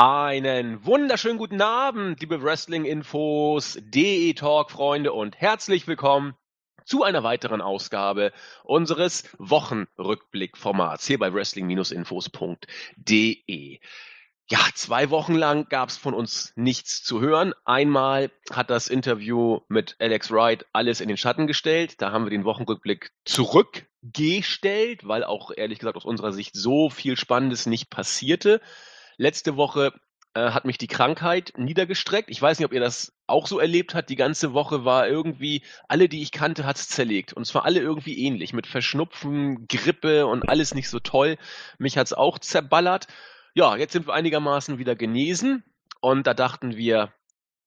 Einen wunderschönen guten Abend, liebe Wrestling-Infos, DE Talk-Freunde und herzlich willkommen zu einer weiteren Ausgabe unseres Wochenrückblick-Formats hier bei wrestling-infos.de. Ja, zwei Wochen lang gab es von uns nichts zu hören. Einmal hat das Interview mit Alex Wright alles in den Schatten gestellt. Da haben wir den Wochenrückblick zurückgestellt, weil auch ehrlich gesagt aus unserer Sicht so viel Spannendes nicht passierte. Letzte Woche äh, hat mich die Krankheit niedergestreckt. Ich weiß nicht, ob ihr das auch so erlebt habt. Die ganze Woche war irgendwie, alle, die ich kannte, hat's zerlegt. Und zwar alle irgendwie ähnlich, mit Verschnupfen, Grippe und alles nicht so toll. Mich hat's auch zerballert. Ja, jetzt sind wir einigermaßen wieder genesen und da dachten wir,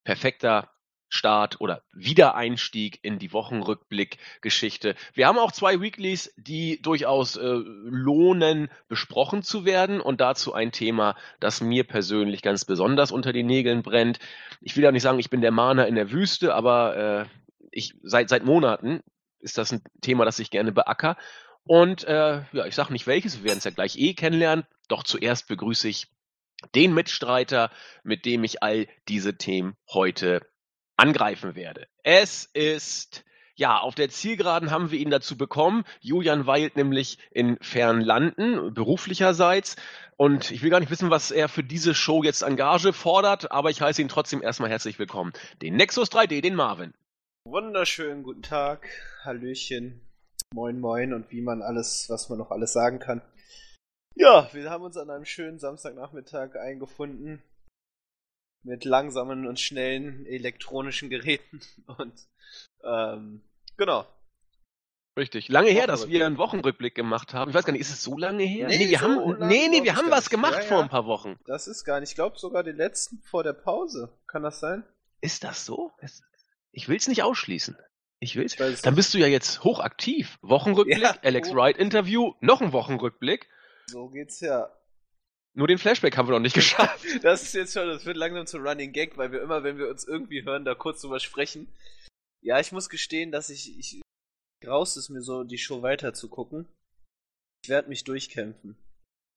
perfekter Start oder Wiedereinstieg in die Wochenrückblick-Geschichte. Wir haben auch zwei Weeklies, die durchaus äh, lohnen, besprochen zu werden und dazu ein Thema, das mir persönlich ganz besonders unter den Nägeln brennt. Ich will ja nicht sagen, ich bin der Mahner in der Wüste, aber äh, ich seit seit Monaten ist das ein Thema, das ich gerne beacker und äh, ja, ich sage nicht welches, wir werden es ja gleich eh kennenlernen. Doch zuerst begrüße ich den Mitstreiter, mit dem ich all diese Themen heute angreifen werde. Es ist ja, auf der Zielgeraden haben wir ihn dazu bekommen. Julian weilt nämlich in Fernlanden, beruflicherseits. Und ich will gar nicht wissen, was er für diese Show jetzt Engage fordert, aber ich heiße ihn trotzdem erstmal herzlich willkommen. Den Nexus 3D, den Marvin. Wunderschönen guten Tag, Hallöchen. Moin Moin und wie man alles, was man noch alles sagen kann. Ja, wir haben uns an einem schönen Samstagnachmittag eingefunden mit langsamen und schnellen elektronischen Geräten und ähm, genau. Richtig. Lange her, dass wir einen Wochenrückblick gemacht haben. Ich weiß gar nicht, ist es so lange her? Nee, nee wir so haben, nee, nee, wir haben was gemacht ja, ja. vor ein paar Wochen. Das ist gar nicht. Ich glaube sogar den letzten vor der Pause. Kann das sein? Ist das so? Ich will es nicht ausschließen. Ich will's. Ich Dann bist du ja jetzt hochaktiv. Wochenrückblick, ja, Alex. Wright Interview, noch ein Wochenrückblick. So geht's ja. Nur den Flashback haben wir noch nicht geschafft. das ist jetzt schon, das wird langsam zu Running Gag, weil wir immer, wenn wir uns irgendwie hören, da kurz drüber sprechen. Ja, ich muss gestehen, dass ich, ich raus ist mir so, die Show weiter zu gucken. Ich werde mich durchkämpfen.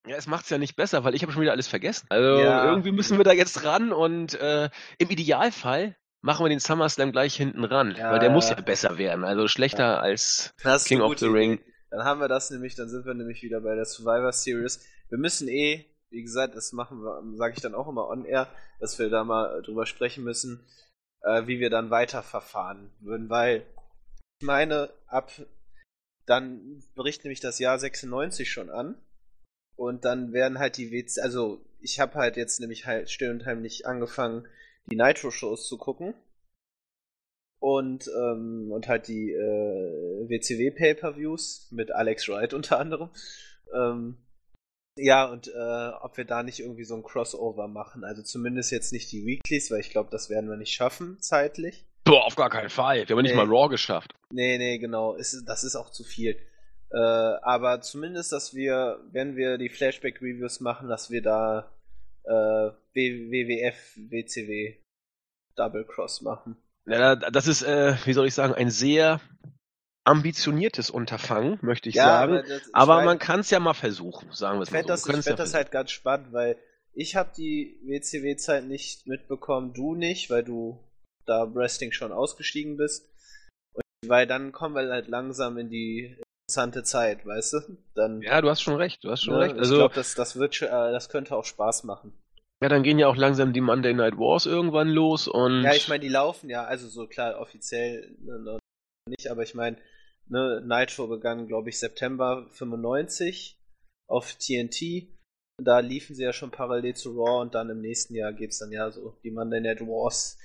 Ja, es macht's ja nicht besser, weil ich habe schon wieder alles vergessen. Also ja. irgendwie müssen wir da jetzt ran und äh, im Idealfall machen wir den SummerSlam gleich hinten ran, ja, weil der muss ja besser werden. Also schlechter ja. als King of the Ring. Dann haben wir das nämlich, dann sind wir nämlich wieder bei der Survivor Series. Wir müssen eh, wie gesagt, das machen wir, sage ich dann auch immer on air, dass wir da mal drüber sprechen müssen, äh, wie wir dann weiterverfahren würden, weil ich meine, ab dann bricht nämlich das Jahr 96 schon an und dann werden halt die WC, also ich habe halt jetzt nämlich halt still und heimlich angefangen, die Nitro-Shows zu gucken. Und, ähm, und halt die äh, WCW-Pay-Per-Views mit Alex Wright unter anderem. Ähm, ja, und äh, ob wir da nicht irgendwie so ein Crossover machen. Also zumindest jetzt nicht die Weeklies, weil ich glaube, das werden wir nicht schaffen, zeitlich. Boah, auf gar keinen Fall. Wir haben nee. nicht mal Raw geschafft. Nee, nee, genau. Ist, das ist auch zu viel. Äh, aber zumindest, dass wir, wenn wir die Flashback-Reviews machen, dass wir da äh, WWF, WCW Double Cross machen. Ja, das ist, äh, wie soll ich sagen, ein sehr ambitioniertes Unterfangen, möchte ich ja, sagen. Aber, das, aber man kann es ja mal versuchen, sagen wir es mal so. Das, ich fände ja das halt ganz spannend, weil ich habe die WCW-Zeit nicht mitbekommen, du nicht, weil du da Wrestling schon ausgestiegen bist. Und weil dann kommen wir halt langsam in die interessante Zeit, weißt du? Dann, ja, du hast schon recht, du hast schon ne, recht. Also, ich glaube, das, das, wird, äh, das könnte auch Spaß machen. Ja, dann gehen ja auch langsam die Monday Night Wars irgendwann los und. Ja, ich meine, die laufen ja, also so klar, offiziell ne, nicht, aber ich meine, ne, Nitro begann, glaube ich, September 95 auf TNT. Da liefen sie ja schon parallel zu Raw und dann im nächsten Jahr geht's dann ja so die Monday Night Wars,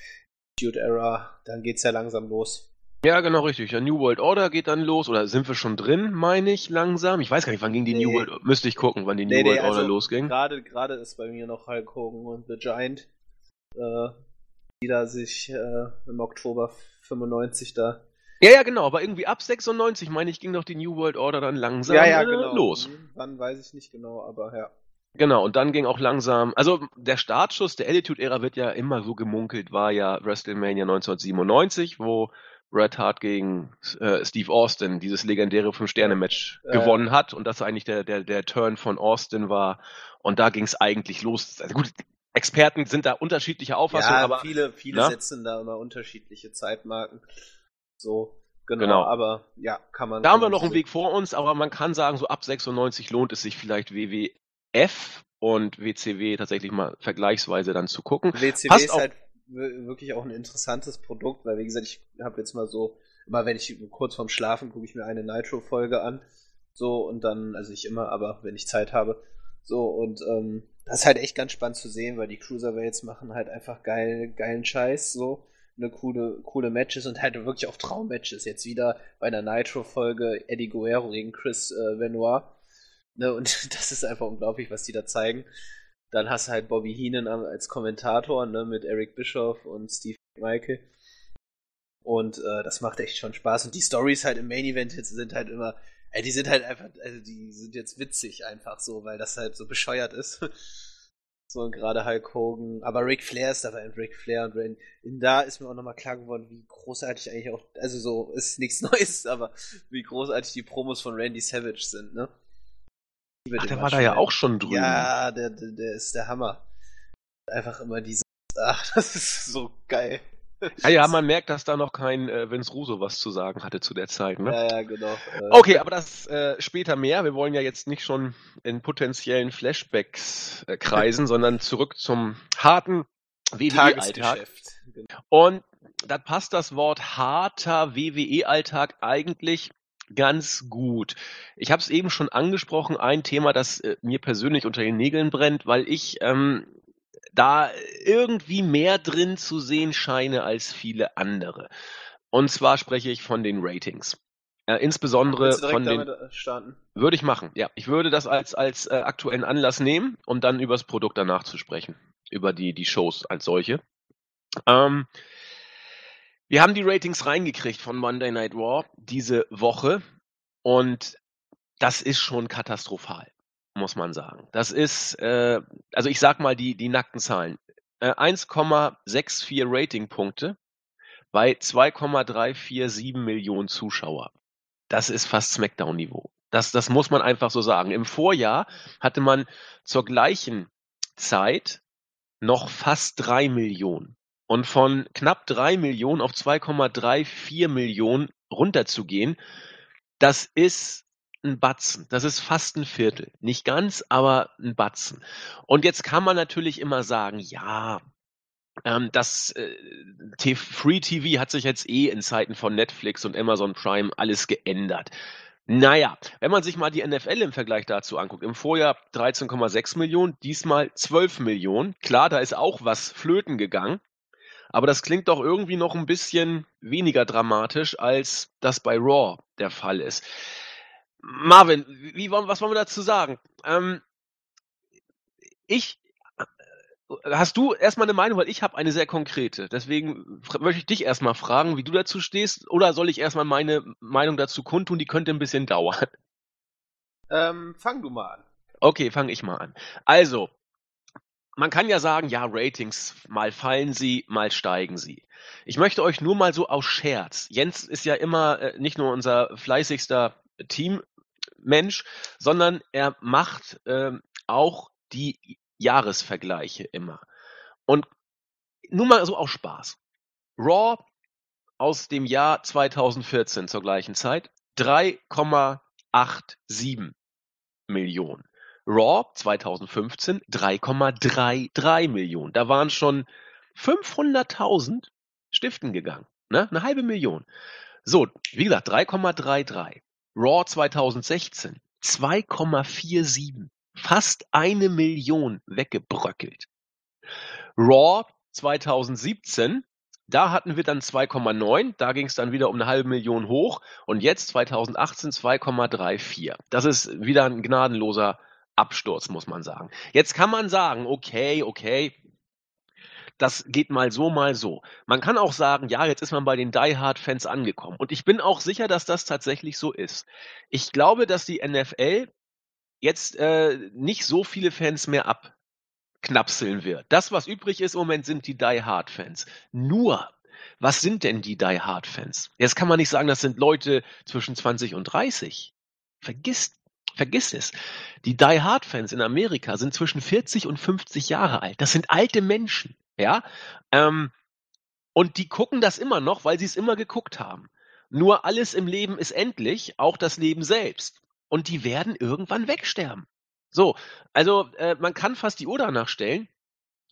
Dude Era, dann geht's ja langsam los. Ja, genau richtig. Ja, New World Order geht dann los. Oder sind wir schon drin, meine ich, langsam? Ich weiß gar nicht, wann ging die nee. New World Müsste ich gucken, wann die New nee, World nee, Order also losging. Gerade gerade ist bei mir noch Hulk Hogan und The Giant, äh, die da sich äh, im Oktober 95 da. Ja, ja, genau, aber irgendwie ab 96, meine ich, ging doch die New World Order dann langsam ja, ja, genau. los. Wann weiß ich nicht genau, aber ja. Genau, und dann ging auch langsam, also der Startschuss der Attitude-Ära wird ja immer so gemunkelt, war ja WrestleMania 1997, wo Bret Hart gegen äh, Steve Austin dieses legendäre Fünf-Sterne-Match äh, gewonnen hat und das eigentlich der, der, der Turn von Austin war. Und da ging es eigentlich los. Also gut, Experten sind da unterschiedlicher Auffassung, ja, aber viele, viele ne? setzen da immer unterschiedliche Zeitmarken. So, genau, Genau. aber ja, kann man. da haben wir noch einen Weg vor uns, aber man kann sagen, so ab 96 lohnt es sich vielleicht WWF und WCW tatsächlich mal vergleichsweise dann zu gucken. WCW Passt ist halt wirklich auch ein interessantes Produkt, weil wie gesagt, ich habe jetzt mal so, immer wenn ich kurz vorm Schlafen gucke ich mir eine Nitro-Folge an. So, und dann, also nicht immer, aber wenn ich Zeit habe. So, und ähm, das ist halt echt ganz spannend zu sehen, weil die Cruiserweights machen halt einfach geil, geilen Scheiß, so. Eine coole, coole Matches und halt wirklich auch Traummatches. Jetzt wieder bei einer Nitro-Folge Eddie Guerrero gegen Chris äh, Benoit. Ne, und das ist einfach unglaublich, was die da zeigen. Dann hast du halt Bobby Heenan als Kommentator, ne, mit Eric Bischoff und Steve Michael. Und äh, das macht echt schon Spaß. Und die Stories halt im Main Event jetzt sind halt immer, äh, die sind halt einfach, also die sind jetzt witzig einfach so, weil das halt so bescheuert ist. so und gerade Hulk Hogan, aber Ric Flair ist dabei und Ric Flair und Randy. Da ist mir auch nochmal klar geworden, wie großartig eigentlich auch, also so ist nichts Neues, aber wie großartig die Promos von Randy Savage sind, ne? Ach, der war da ja auch schon drüben. Ja, der, der, der ist der Hammer. Einfach immer diese. Ach, das ist so geil. Ja, ja, man merkt, dass da noch kein äh, Vince Russo was zu sagen hatte zu der Zeit. Ne? Ja, ja, genau. Äh, Okay, aber das äh, später mehr. Wir wollen ja jetzt nicht schon in potenziellen Flashbacks äh, kreisen, sondern zurück zum harten WWE-Alltag. Genau. Und da passt das Wort harter WWE-Alltag eigentlich ganz gut. Ich habe es eben schon angesprochen, ein Thema, das äh, mir persönlich unter den Nägeln brennt, weil ich ähm, da irgendwie mehr drin zu sehen scheine als viele andere. Und zwar spreche ich von den Ratings. Äh, insbesondere von den äh, starten? würde ich machen, ja. Ich würde das als, als äh, aktuellen Anlass nehmen, um dann über das Produkt danach zu sprechen. Über die, die Shows als solche. Ähm, wir haben die Ratings reingekriegt von Monday Night Raw diese Woche und das ist schon katastrophal, muss man sagen. Das ist, äh, also ich sag mal die, die nackten Zahlen. Äh, 1,64 Ratingpunkte bei 2,347 Millionen Zuschauer. Das ist fast Smackdown-Niveau. Das, das muss man einfach so sagen. Im Vorjahr hatte man zur gleichen Zeit noch fast drei Millionen. Und von knapp drei Millionen auf 2,34 Millionen runterzugehen, das ist ein Batzen. Das ist fast ein Viertel. Nicht ganz, aber ein Batzen. Und jetzt kann man natürlich immer sagen, ja, ähm, das äh, Free TV hat sich jetzt eh in Zeiten von Netflix und Amazon Prime alles geändert. Naja, wenn man sich mal die NFL im Vergleich dazu anguckt, im Vorjahr 13,6 Millionen, diesmal 12 Millionen. Klar, da ist auch was flöten gegangen, aber das klingt doch irgendwie noch ein bisschen weniger dramatisch, als das bei Raw der Fall ist. Marvin, wie, was wollen wir dazu sagen? Ähm, ich Hast du erstmal eine Meinung, weil ich habe eine sehr konkrete. Deswegen möchte ich dich erstmal fragen, wie du dazu stehst, oder soll ich erstmal meine Meinung dazu kundtun? Die könnte ein bisschen dauern. Ähm, fang du mal an. Okay, fange ich mal an. Also, man kann ja sagen, ja, Ratings, mal fallen sie, mal steigen sie. Ich möchte euch nur mal so aus Scherz. Jens ist ja immer äh, nicht nur unser fleißigster Teammensch, sondern er macht ähm, auch die Jahresvergleiche immer. Und nur mal so aus Spaß. Raw aus dem Jahr 2014 zur gleichen Zeit 3,87 Millionen. Raw 2015 3,33 Millionen. Da waren schon 500.000 Stiften gegangen. Ne? Eine halbe Million. So, wie gesagt, 3,33. Raw 2016 2,47. Fast eine Million weggebröckelt. Raw 2017, da hatten wir dann 2,9, da ging es dann wieder um eine halbe Million hoch und jetzt 2018 2,34. Das ist wieder ein gnadenloser Absturz, muss man sagen. Jetzt kann man sagen, okay, okay, das geht mal so, mal so. Man kann auch sagen, ja, jetzt ist man bei den Die Hard Fans angekommen. Und ich bin auch sicher, dass das tatsächlich so ist. Ich glaube, dass die NFL jetzt äh, nicht so viele Fans mehr abknapseln wird. Das, was übrig ist im Moment, sind die Die Hard Fans. Nur, was sind denn die Die Hard Fans? Jetzt kann man nicht sagen, das sind Leute zwischen 20 und 30. Vergiss, Vergiss es. Die Die Hard Fans in Amerika sind zwischen 40 und 50 Jahre alt. Das sind alte Menschen, ja. Ähm, und die gucken das immer noch, weil sie es immer geguckt haben. Nur alles im Leben ist endlich, auch das Leben selbst. Und die werden irgendwann wegsterben. So, also äh, man kann fast die Uhr danach stellen.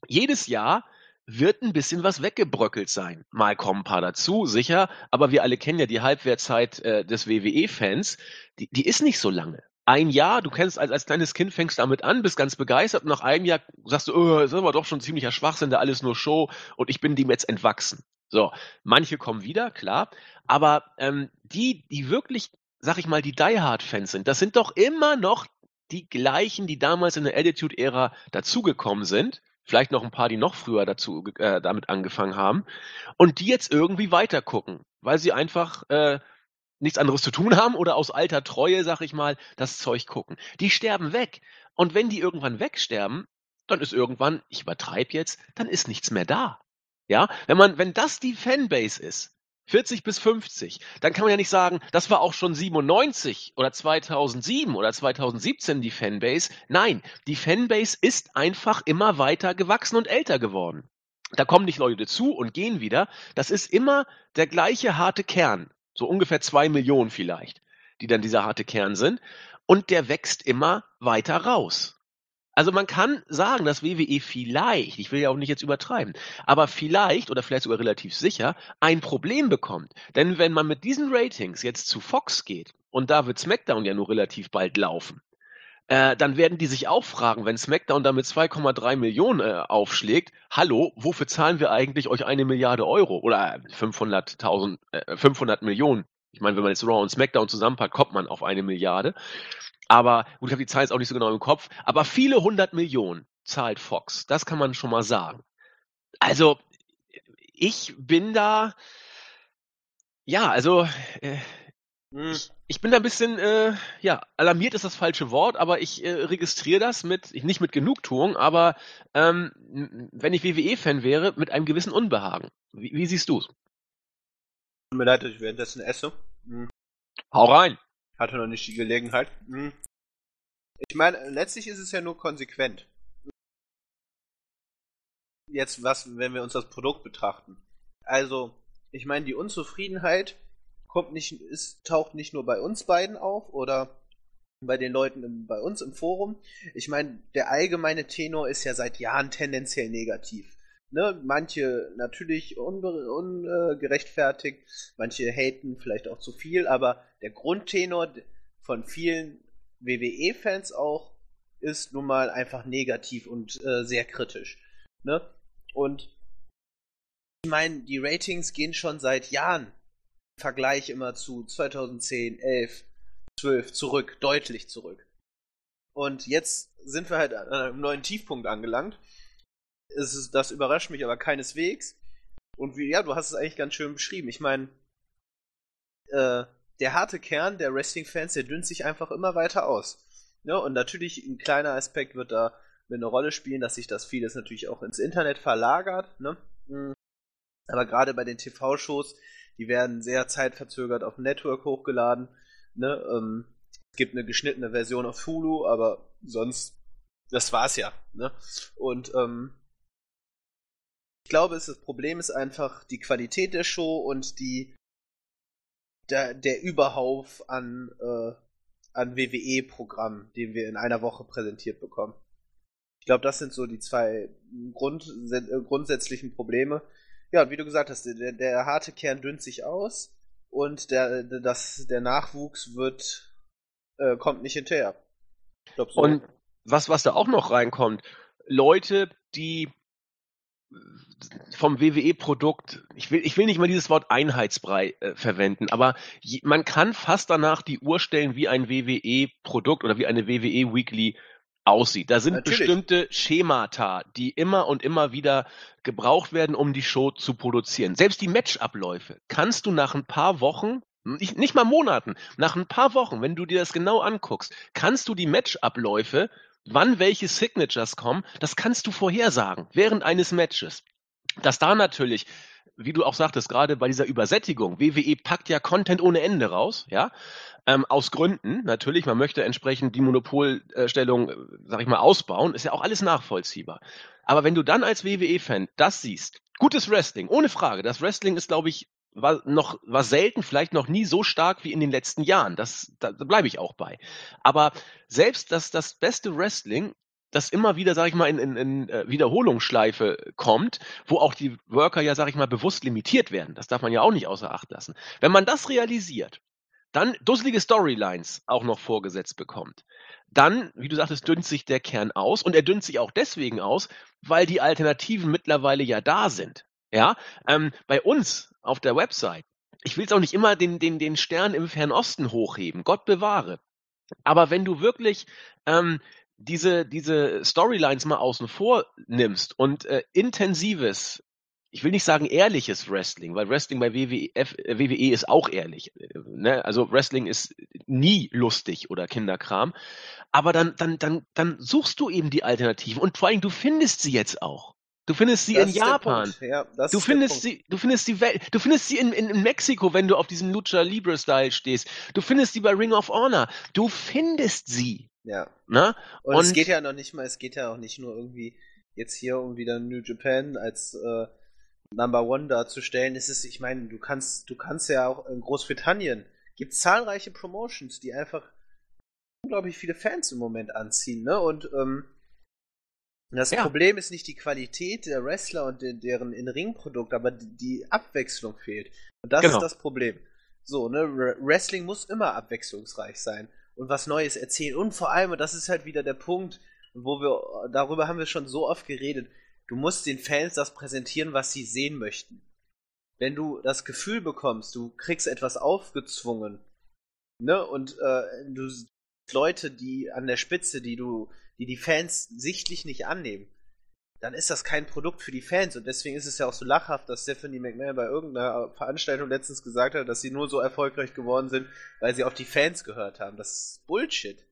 Jedes Jahr wird ein bisschen was weggebröckelt sein. Mal kommen ein paar dazu, sicher, aber wir alle kennen ja die Halbwertzeit äh, des WWE-Fans. Die, die ist nicht so lange. Ein Jahr, du kennst als, als kleines Kind, fängst damit an, bist ganz begeistert und nach einem Jahr sagst du, oh, das ist aber doch schon ziemlicher Schwachsinn, da alles nur Show und ich bin dem jetzt entwachsen. So, manche kommen wieder, klar, aber ähm, die, die wirklich, sag ich mal, die Die Hard-Fans sind, das sind doch immer noch die gleichen, die damals in der Attitude-Ära dazugekommen sind vielleicht noch ein paar, die noch früher dazu äh, damit angefangen haben und die jetzt irgendwie weiter gucken, weil sie einfach äh, nichts anderes zu tun haben oder aus alter Treue, sag ich mal, das Zeug gucken. Die sterben weg. Und wenn die irgendwann wegsterben, dann ist irgendwann, ich übertreibe jetzt, dann ist nichts mehr da. Ja, wenn man, wenn das die Fanbase ist, 40 bis 50, dann kann man ja nicht sagen, das war auch schon 97 oder 2007 oder 2017 die Fanbase. Nein, die Fanbase ist einfach immer weiter gewachsen und älter geworden. Da kommen nicht Leute zu und gehen wieder. Das ist immer der gleiche harte Kern. So ungefähr zwei Millionen vielleicht, die dann dieser harte Kern sind. Und der wächst immer weiter raus. Also man kann sagen, dass WWE vielleicht, ich will ja auch nicht jetzt übertreiben, aber vielleicht oder vielleicht sogar relativ sicher ein Problem bekommt. Denn wenn man mit diesen Ratings jetzt zu Fox geht und da wird SmackDown ja nur relativ bald laufen, äh, dann werden die sich auch fragen, wenn SmackDown damit 2,3 Millionen äh, aufschlägt, hallo, wofür zahlen wir eigentlich euch eine Milliarde Euro oder 500.000, äh, 500 Millionen? Ich meine, wenn man jetzt Raw und SmackDown zusammenpackt, kommt man auf eine Milliarde. Aber, gut, ich habe die Zahl jetzt auch nicht so genau im Kopf, aber viele hundert Millionen zahlt Fox. Das kann man schon mal sagen. Also, ich bin da, ja, also, äh, hm. Ich, bin da ein bisschen, äh, ja, alarmiert ist das falsche Wort, aber ich äh, registriere das mit, nicht mit Genugtuung, aber ähm, wenn ich WWE-Fan wäre, mit einem gewissen Unbehagen. Wie, wie siehst du's? Tut mir leid, dass ich währenddessen esse. Hm. Hau rein! Hatte noch nicht die Gelegenheit. Hm. Ich meine, letztlich ist es ja nur konsequent. Jetzt, was, wenn wir uns das Produkt betrachten. Also, ich meine, die Unzufriedenheit kommt nicht, ist, taucht nicht nur bei uns beiden auf oder bei den Leuten im, bei uns im Forum. Ich meine, der allgemeine Tenor ist ja seit Jahren tendenziell negativ. Ne, manche natürlich ungerechtfertigt, un, manche haten vielleicht auch zu viel, aber der Grundtenor von vielen WWE-Fans auch ist nun mal einfach negativ und äh, sehr kritisch. Ne? Und ich meine, die Ratings gehen schon seit Jahren Vergleich immer zu 2010, 11, 12 zurück, deutlich zurück. Und jetzt sind wir halt an einem neuen Tiefpunkt angelangt ist, das überrascht mich aber keineswegs. Und wie, ja, du hast es eigentlich ganz schön beschrieben. Ich meine, äh, der harte Kern der Wrestling-Fans, der dünnt sich einfach immer weiter aus. Ja, und natürlich ein kleiner Aspekt wird da eine Rolle spielen, dass sich das vieles natürlich auch ins Internet verlagert. Ne? Mhm. Aber gerade bei den TV-Shows, die werden sehr zeitverzögert auf dem Network hochgeladen. Ne? Ähm, es gibt eine geschnittene Version auf Hulu, aber sonst, das war's ja. Ne? Und ähm, ich glaube, das Problem ist einfach die Qualität der Show und die der, der Überhauf an, äh, an WWE-Programm, den wir in einer Woche präsentiert bekommen. Ich glaube, das sind so die zwei Grund, grundsätzlichen Probleme. Ja, wie du gesagt hast, der, der harte Kern dünnt sich aus und der, das, der Nachwuchs wird, äh, kommt nicht hinterher. Glaub, so. Und was, was da auch noch reinkommt, Leute, die vom WWE-Produkt, ich will, ich will nicht mal dieses Wort Einheitsbrei äh, verwenden, aber je, man kann fast danach die Uhr stellen, wie ein WWE-Produkt oder wie eine WWE Weekly aussieht. Da sind Natürlich. bestimmte Schemata, die immer und immer wieder gebraucht werden, um die Show zu produzieren. Selbst die Matchabläufe kannst du nach ein paar Wochen nicht, nicht mal Monaten, nach ein paar Wochen, wenn du dir das genau anguckst, kannst du die Matchabläufe wann welche Signatures kommen, das kannst du vorhersagen während eines Matches. Dass da natürlich wie du auch sagtest, gerade bei dieser Übersättigung, WWE packt ja Content ohne Ende raus, ja, ähm, aus Gründen natürlich, man möchte entsprechend die Monopolstellung, äh, sag ich mal, ausbauen, ist ja auch alles nachvollziehbar. Aber wenn du dann als WWE-Fan das siehst, gutes Wrestling, ohne Frage, das Wrestling ist, glaube ich, war noch war selten, vielleicht noch nie so stark wie in den letzten Jahren. Das da, da bleibe ich auch bei. Aber selbst das das beste Wrestling das immer wieder, sage ich mal, in, in, in äh, Wiederholungsschleife kommt, wo auch die Worker ja, sage ich mal, bewusst limitiert werden. Das darf man ja auch nicht außer Acht lassen. Wenn man das realisiert, dann dusselige Storylines auch noch vorgesetzt bekommt, dann, wie du sagtest, dünnt sich der Kern aus und er dünnt sich auch deswegen aus, weil die Alternativen mittlerweile ja da sind. Ja, ähm, bei uns auf der Website, ich will es auch nicht immer den, den, den Stern im Fernosten hochheben, Gott bewahre. Aber wenn du wirklich ähm, diese, diese Storylines mal außen vor nimmst und äh, intensives, ich will nicht sagen ehrliches Wrestling, weil Wrestling bei WWF, äh, WWE ist auch ehrlich. Äh, ne? Also Wrestling ist nie lustig oder Kinderkram. Aber dann, dann, dann, dann suchst du eben die Alternativen und vor allem du findest sie jetzt auch. Du findest sie das in Japan. Ja, du findest sie, du findest sie, du findest sie in, in, in, Mexiko, wenn du auf diesem Lucha Libre Style stehst. Du findest sie bei Ring of Honor. Du findest sie. Ja. Ne? Und, Und, es geht ja noch nicht mal, es geht ja auch nicht nur irgendwie jetzt hier um wieder New Japan als äh, Number One darzustellen. Es ist, ich meine, du kannst, du kannst ja auch in Großbritannien gibt zahlreiche Promotions, die einfach unglaublich viele Fans im Moment anziehen, ne? Und ähm, das ja. Problem ist nicht die Qualität der Wrestler und de deren In-Ring-Produkt, aber die Abwechslung fehlt. Und das genau. ist das Problem. So, ne? Wrestling muss immer abwechslungsreich sein und was Neues erzählen. Und vor allem, und das ist halt wieder der Punkt, wo wir, darüber haben wir schon so oft geredet, du musst den Fans das präsentieren, was sie sehen möchten. Wenn du das Gefühl bekommst, du kriegst etwas aufgezwungen, ne, und äh, du Leute, die an der Spitze, die du, die die Fans sichtlich nicht annehmen, dann ist das kein Produkt für die Fans. Und deswegen ist es ja auch so lachhaft, dass Stephanie McMahon bei irgendeiner Veranstaltung letztens gesagt hat, dass sie nur so erfolgreich geworden sind, weil sie auf die Fans gehört haben. Das ist Bullshit.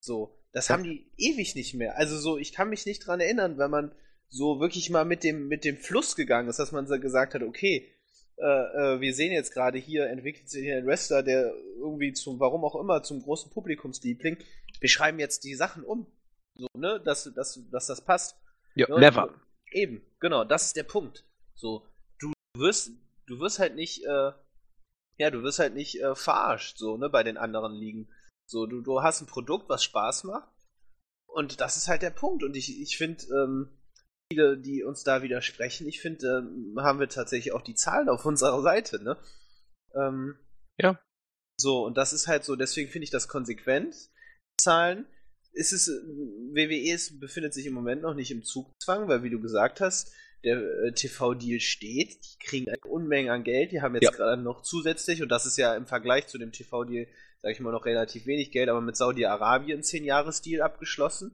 So, das haben die ewig nicht mehr. Also so, ich kann mich nicht dran erinnern, wenn man so wirklich mal mit dem, mit dem Fluss gegangen ist, dass man so gesagt hat, okay, äh, äh, wir sehen jetzt gerade hier, entwickelt sich hier ein Wrestler, der irgendwie zum, warum auch immer, zum großen Publikumsliebling. Wir schreiben jetzt die Sachen um. So, ne, dass, dass, dass das passt. Ja, ne? never. Eben, genau, das ist der Punkt. So, du wirst, du wirst halt nicht, äh, ja, du wirst halt nicht äh, verarscht, so, ne, bei den anderen Ligen. So, du, du hast ein Produkt, was Spaß macht. Und das ist halt der Punkt. Und ich, ich finde, ähm, viele, die uns da widersprechen, ich finde, ähm, haben wir tatsächlich auch die Zahlen auf unserer Seite, ne? Ähm, ja. So, und das ist halt so, deswegen finde ich das konsequent. Zahlen ist es, WWE befindet sich im Moment noch nicht im Zugzwang, weil wie du gesagt hast, der äh, TV-Deal steht, die kriegen eine Unmenge an Geld, die haben jetzt ja. gerade noch zusätzlich, und das ist ja im Vergleich zu dem TV-Deal, sage ich mal, noch relativ wenig Geld, aber mit Saudi-Arabien 10-Jahres-Deal abgeschlossen.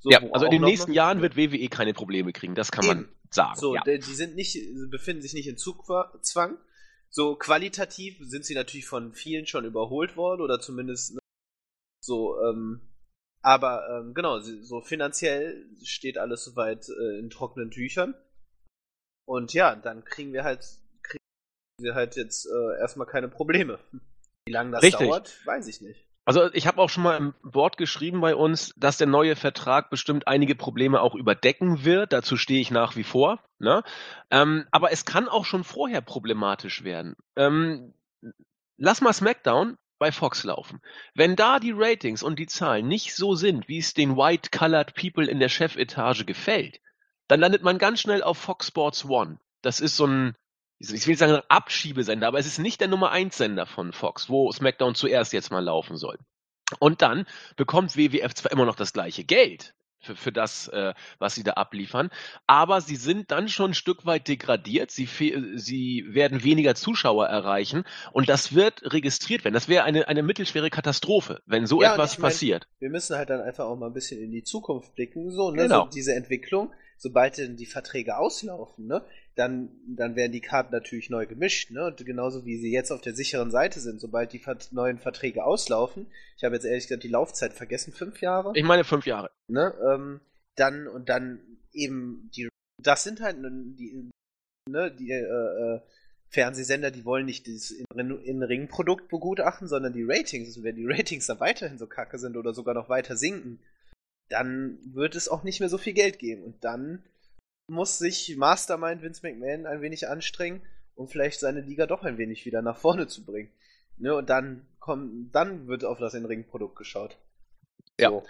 So, ja, also in den nächsten Jahren wird WWE keine Probleme kriegen, das kann Eben. man sagen. So, ja. die sind nicht, befinden sich nicht in Zugzwang. So qualitativ sind sie natürlich von vielen schon überholt worden oder zumindest ne, so ähm, aber ähm, genau, so finanziell steht alles soweit äh, in trockenen Tüchern. Und ja, dann kriegen wir halt, kriegen wir halt jetzt äh, erstmal keine Probleme. Wie lange das Richtig. dauert, weiß ich nicht. Also ich habe auch schon mal im Wort geschrieben bei uns, dass der neue Vertrag bestimmt einige Probleme auch überdecken wird. Dazu stehe ich nach wie vor. Ne? Ähm, aber es kann auch schon vorher problematisch werden. Ähm, lass mal SmackDown bei Fox laufen. Wenn da die Ratings und die Zahlen nicht so sind, wie es den White-Colored People in der Chefetage gefällt, dann landet man ganz schnell auf Fox Sports One. Das ist so ein, ich will sagen Abschiebesender, aber es ist nicht der Nummer 1 Sender von Fox, wo SmackDown zuerst jetzt mal laufen soll. Und dann bekommt WWF zwar immer noch das gleiche Geld, für, für das, äh, was sie da abliefern. Aber sie sind dann schon ein Stück weit degradiert. Sie, sie werden weniger Zuschauer erreichen und das wird registriert werden. Das wäre eine, eine mittelschwere Katastrophe, wenn so ja, etwas passiert. Mein, wir müssen halt dann einfach auch mal ein bisschen in die Zukunft blicken, so, ne? Genau. so diese Entwicklung, sobald denn die Verträge auslaufen, ne? Dann, dann werden die Karten natürlich neu gemischt, ne? Und genauso wie sie jetzt auf der sicheren Seite sind, sobald die neuen Verträge auslaufen, ich habe jetzt ehrlich gesagt die Laufzeit vergessen, fünf Jahre? Ich meine fünf Jahre. Ne? Ähm, dann und dann eben die das sind halt die ne, die äh, äh, Fernsehsender, die wollen nicht das In-Ring-Produkt begutachten, sondern die Ratings. Und wenn die Ratings dann weiterhin so kacke sind oder sogar noch weiter sinken, dann wird es auch nicht mehr so viel Geld geben. Und dann muss sich Mastermind Vince McMahon ein wenig anstrengen, um vielleicht seine Liga doch ein wenig wieder nach vorne zu bringen. Ne, und dann kommt, dann wird auf das In-Ring-Produkt geschaut. Ja. So.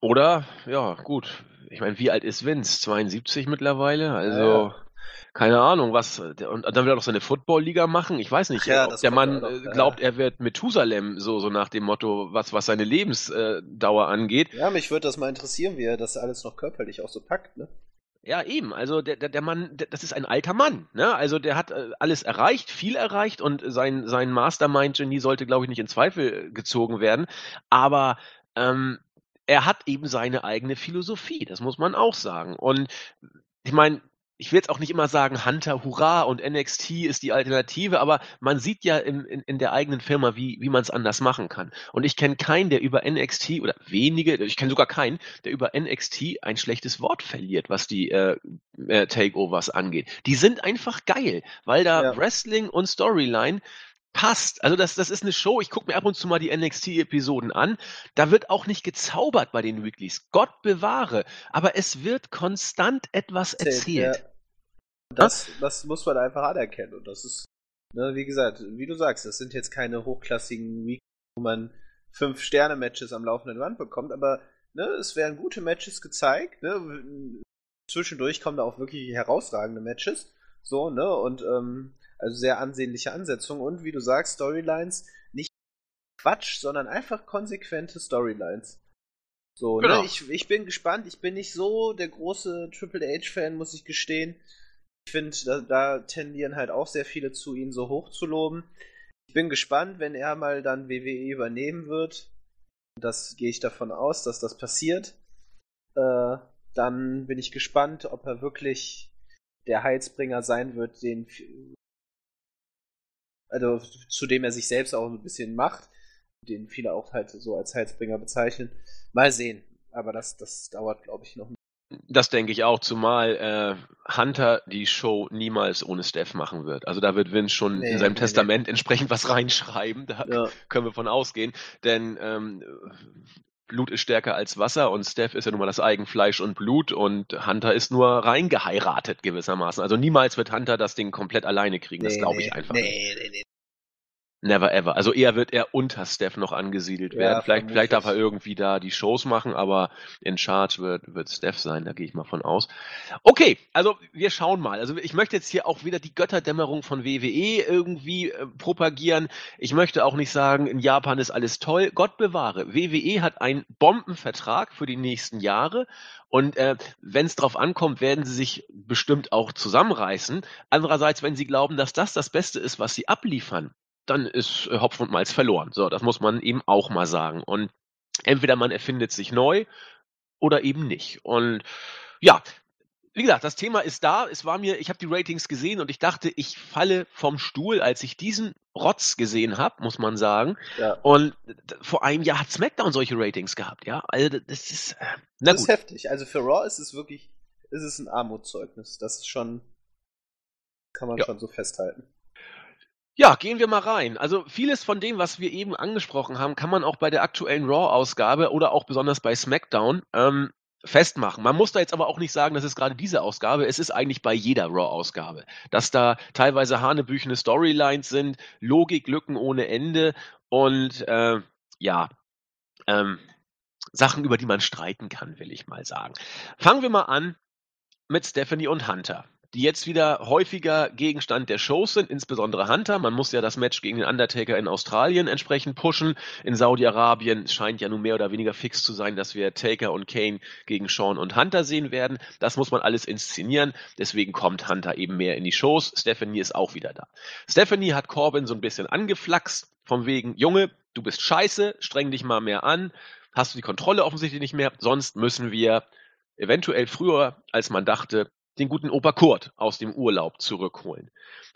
Oder, ja, gut. Ich meine, wie alt ist Vince? 72 mittlerweile? Also, ja. keine Ahnung, was. Und dann will er doch seine Football-Liga machen? Ich weiß nicht, ja, der Mann doch, äh, glaubt, er wird Methusalem, so, so nach dem Motto, was, was seine Lebensdauer angeht. Ja, mich würde das mal interessieren, wie er das alles noch körperlich auch so packt, ne? Ja, eben. Also der, der, der Mann, der, das ist ein alter Mann. Ne? Also der hat äh, alles erreicht, viel erreicht und sein, sein Mastermind-Genie sollte, glaube ich, nicht in Zweifel gezogen werden. Aber ähm, er hat eben seine eigene Philosophie, das muss man auch sagen. Und ich meine, ich will jetzt auch nicht immer sagen, Hunter, hurra und NXT ist die Alternative, aber man sieht ja in, in, in der eigenen Firma, wie, wie man es anders machen kann. Und ich kenne keinen, der über NXT oder wenige, ich kenne sogar keinen, der über NXT ein schlechtes Wort verliert, was die äh, äh, Takeovers angeht. Die sind einfach geil, weil da ja. Wrestling und Storyline passt. Also das, das ist eine Show, ich gucke mir ab und zu mal die NXT-Episoden an. Da wird auch nicht gezaubert bei den Weeklies. Gott bewahre. Aber es wird konstant etwas erzählt. Ja. Das, das muss man einfach anerkennen. Und das ist, ne, wie gesagt, wie du sagst, das sind jetzt keine hochklassigen Weeklies, wo man fünf Sterne-Matches am laufenden Band bekommt, aber ne, es werden gute Matches gezeigt. Ne? Zwischendurch kommen da auch wirklich herausragende Matches. So, ne? Und ähm, also sehr ansehnliche Ansetzung und wie du sagst, Storylines nicht Quatsch, sondern einfach konsequente Storylines. So, ne, genau. ne? ich, ich bin gespannt. Ich bin nicht so der große Triple H-Fan, muss ich gestehen. Ich finde, da, da, tendieren halt auch sehr viele zu, ihn so hoch zu loben. Ich bin gespannt, wenn er mal dann WWE übernehmen wird. Das gehe ich davon aus, dass das passiert. Äh, dann bin ich gespannt, ob er wirklich der Heilsbringer sein wird, den also zu dem er sich selbst auch ein bisschen macht, den viele auch halt so als Heilsbringer bezeichnen. Mal sehen. Aber das, das dauert, glaube ich, noch. Das denke ich auch, zumal äh, Hunter die Show niemals ohne Steph machen wird. Also da wird Vince schon nee, in seinem nee, Testament nee. entsprechend was reinschreiben. Da ja. können wir von ausgehen. Denn ähm, Blut ist stärker als Wasser und Steph ist ja nun mal das Eigenfleisch und Blut und Hunter ist nur reingeheiratet gewissermaßen. Also niemals wird Hunter das Ding komplett alleine kriegen, das glaube ich einfach nee, nicht. Nee, nee, Never ever. Also eher wird er unter Steph noch angesiedelt werden. Ja, vielleicht, vielleicht darf er irgendwie da die Shows machen, aber in Charge wird, wird Steph sein, da gehe ich mal von aus. Okay, also wir schauen mal. Also ich möchte jetzt hier auch wieder die Götterdämmerung von WWE irgendwie äh, propagieren. Ich möchte auch nicht sagen, in Japan ist alles toll. Gott bewahre. WWE hat einen Bombenvertrag für die nächsten Jahre und äh, wenn es drauf ankommt, werden sie sich bestimmt auch zusammenreißen. Andererseits, wenn sie glauben, dass das das Beste ist, was sie abliefern, dann ist äh, Hopfen und Malz verloren. So, das muss man eben auch mal sagen. Und entweder man erfindet sich neu oder eben nicht. Und ja, wie gesagt, das Thema ist da. Es war mir, ich habe die Ratings gesehen und ich dachte, ich falle vom Stuhl, als ich diesen Rotz gesehen habe, muss man sagen. Ja. Und vor einem Jahr hat SmackDown solche Ratings gehabt, ja. Also das ist, äh, na das gut. ist heftig. Also für Raw ist es wirklich, ist es ein Armutszeugnis. Das ist schon, kann man ja. schon so festhalten. Ja, gehen wir mal rein. Also vieles von dem, was wir eben angesprochen haben, kann man auch bei der aktuellen Raw-Ausgabe oder auch besonders bei SmackDown ähm, festmachen. Man muss da jetzt aber auch nicht sagen, das ist gerade diese Ausgabe. Es ist eigentlich bei jeder Raw-Ausgabe, dass da teilweise hanebüchene Storylines sind, Logiklücken ohne Ende und äh, ja, ähm, Sachen, über die man streiten kann, will ich mal sagen. Fangen wir mal an mit Stephanie und Hunter die jetzt wieder häufiger Gegenstand der Shows sind, insbesondere Hunter. Man muss ja das Match gegen den Undertaker in Australien entsprechend pushen. In Saudi-Arabien scheint ja nun mehr oder weniger fix zu sein, dass wir Taker und Kane gegen Sean und Hunter sehen werden. Das muss man alles inszenieren. Deswegen kommt Hunter eben mehr in die Shows. Stephanie ist auch wieder da. Stephanie hat Corbin so ein bisschen angeflaxt, vom wegen, Junge, du bist scheiße, streng dich mal mehr an. Hast du die Kontrolle offensichtlich nicht mehr, sonst müssen wir eventuell früher, als man dachte, den guten Opa Kurt aus dem Urlaub zurückholen.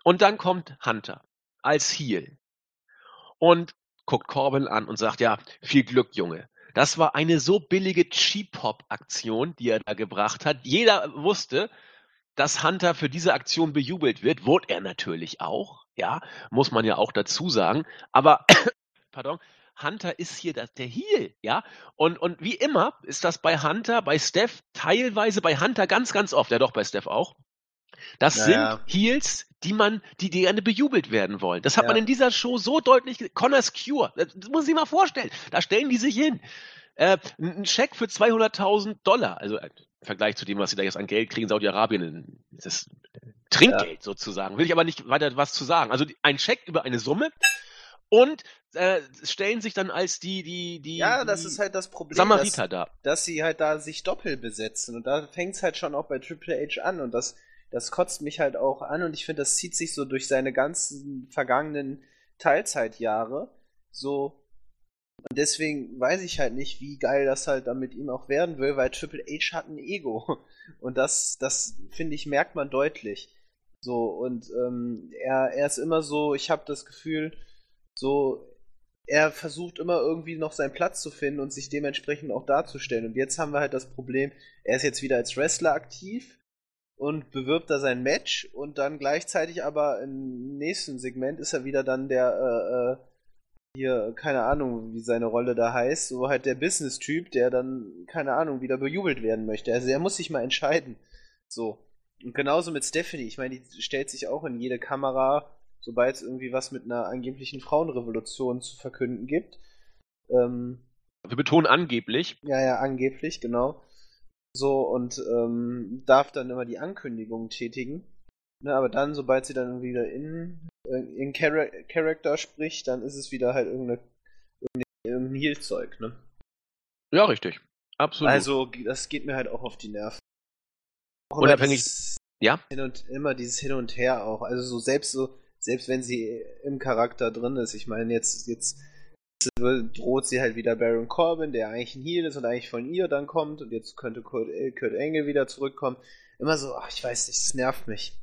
Und dann kommt Hunter als Heel und guckt Corbin an und sagt, ja, viel Glück, Junge. Das war eine so billige Cheap-Hop-Aktion, die er da gebracht hat. Jeder wusste, dass Hunter für diese Aktion bejubelt wird, wurde er natürlich auch, ja, muss man ja auch dazu sagen. Aber, pardon, Hunter ist hier das, der Heel, ja. Und, und wie immer ist das bei Hunter, bei Steph, teilweise bei Hunter ganz, ganz oft, ja doch bei Steph auch. Das Naja. sind Heels, die man, die die gerne bejubelt werden wollen. Das hat Ja. man in dieser Show so deutlich gesehen. Connor's Cure, das muss sich mal vorstellen. Da stellen die sich hin. Äh, ein Scheck für 200.000 Dollar, also äh, im Vergleich zu dem, was sie da jetzt an Geld kriegen, Saudi-Arabien, das ist Trinkgeld sozusagen. Will ich aber nicht weiter was zu sagen. Also ein Scheck über eine Summe und äh, stellen sich dann als die, die, die, Ja, das die ist halt das Problem, dass, Samariter da. dass sie halt da sich doppelt besetzen. Und da fängt es halt schon auch bei Triple H an. Und das, das kotzt mich halt auch an. Und ich finde, das zieht sich so durch seine ganzen vergangenen Teilzeitjahre. So. Und deswegen weiß ich halt nicht, wie geil das halt dann mit ihm auch werden will, weil Triple H hat ein Ego. Und das, das finde ich, merkt man deutlich. So, und ähm, er, er ist immer so, ich habe das Gefühl, so, er versucht immer irgendwie noch seinen Platz zu finden und sich dementsprechend auch darzustellen. Und jetzt haben wir halt das Problem, er ist jetzt wieder als Wrestler aktiv und bewirbt da sein Match und dann gleichzeitig aber im nächsten Segment ist er wieder dann der, äh, äh, hier, keine Ahnung, wie seine Rolle da heißt, so halt der Business-Typ, der dann, keine Ahnung, wieder bejubelt werden möchte. Also er muss sich mal entscheiden. So. Und genauso mit Stephanie. Ich meine, die stellt sich auch in jede Kamera, sobald es irgendwie was mit einer angeblichen Frauenrevolution zu verkünden gibt. Ähm, Wir betonen angeblich. ja, ja, angeblich, genau. So, und ähm, darf dann immer die Ankündigungen tätigen. Ne, aber dann, sobald sie dann wieder in, äh, in Chara Character spricht, dann ist es wieder halt irgendeine, irgendein, Heal-Zeug, ne? Ja, richtig. Absolut. Also, das geht mir halt auch auf die Nerven. Auch Unabhängig- ja? Hin und, immer dieses Hin und Her auch. Also, so selbst so, selbst wenn sie im Charakter drin ist, ich meine, jetzt, jetzt droht sie halt wieder Baron Corbin, der eigentlich ein Heal ist und eigentlich von ihr dann kommt und jetzt könnte Kurt, äh, Kurt Angle wieder zurückkommen. Immer so, ach, ich weiß nicht, das nervt mich.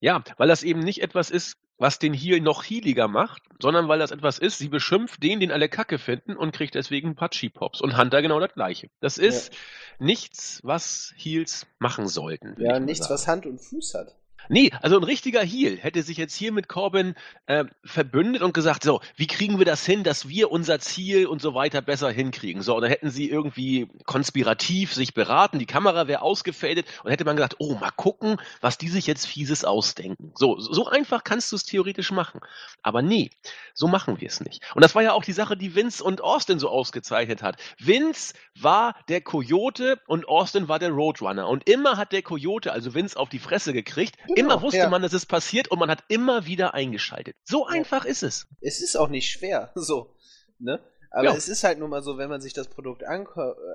Ja, weil das eben nicht etwas ist, was den Heal noch healiger macht, sondern weil das etwas ist, sie beschimpft den, den alle Kacke finden und kriegt deswegen ein paar Cheap-Pops. Und Hunter genau das gleiche. Das ist nichts, was Heals machen sollten. Ja, nichts, was Hand und Fuß hat. Nee, also ein richtiger Heal hätte sich jetzt hier mit Corbin äh, verbündet und gesagt, so, wie kriegen wir das hin, dass wir unser Ziel und so weiter besser hinkriegen? So, und dann hätten sie irgendwie konspirativ sich beraten, die Kamera wäre ausgefadet und hätte man gesagt, oh, mal gucken, was die sich jetzt fieses ausdenken. So, so einfach kannst du es theoretisch machen. Aber nee, so machen wir es nicht. Und das war ja auch die Sache, die Vince und Austin so ausgezeichnet hat. Vince war der Coyote und Austin war der Roadrunner. Und immer hat der Coyote, also Vince, auf die Fresse gekriegt. Genau, immer wusste ja. man, dass es passiert und man hat immer wieder eingeschaltet. So einfach ist es. Es ist auch nicht schwer, so, ne? Aber Ja. es ist halt nun mal so, wenn man sich das Produkt äh,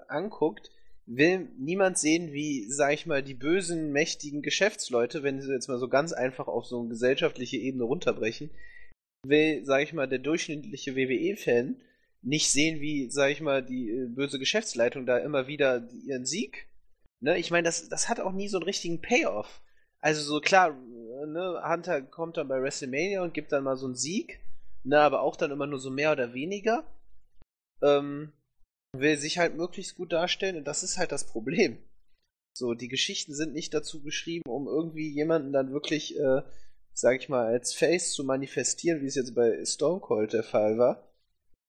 anguckt, will niemand sehen, wie, sag ich mal, die bösen, mächtigen Geschäftsleute, wenn sie jetzt mal so ganz einfach auf so eine gesellschaftliche Ebene runterbrechen, will, sag ich mal, der durchschnittliche WWE-Fan nicht sehen, wie, sag ich mal, die äh, böse Geschäftsleitung da immer wieder ihren Sieg. Ne? Ich meine, das, das hat auch nie so einen richtigen Payoff. Also so klar, äh, ne, Hunter kommt dann bei WrestleMania und gibt dann mal so einen Sieg, ne, aber auch dann immer nur so mehr oder weniger. Ähm, will sich halt möglichst gut darstellen und das ist halt das Problem. So, die Geschichten sind nicht dazu geschrieben, um irgendwie jemanden dann wirklich, äh, sag ich mal, als Face zu manifestieren, wie es jetzt bei Stone Cold der Fall war.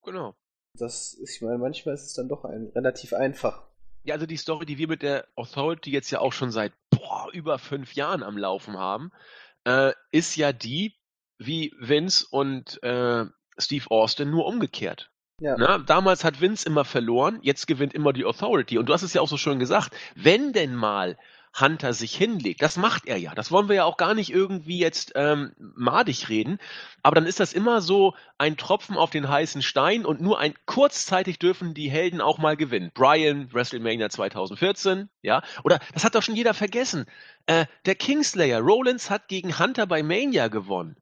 Genau. Das ich meine, manchmal ist es dann doch ein, relativ einfach. Ja, also die Story, die wir mit der Authority jetzt ja auch schon seit boah, über fünf Jahren am Laufen haben, äh, ist ja die, wie Vince und äh, Steve Austin nur umgekehrt. Ja. Na, damals hat Vince immer verloren, jetzt gewinnt immer die Authority. Und du hast es ja auch so schön gesagt, wenn denn mal Hunter sich hinlegt, das macht er ja. Das wollen wir ja auch gar nicht irgendwie jetzt ähm, madig reden, aber dann ist das immer so ein Tropfen auf den heißen Stein und nur ein kurzzeitig dürfen die Helden auch mal gewinnen. Brian, WrestleMania 2014, ja, oder das hat doch schon jeder vergessen. Äh, der Kingslayer, Rollins hat gegen Hunter bei Mania gewonnen.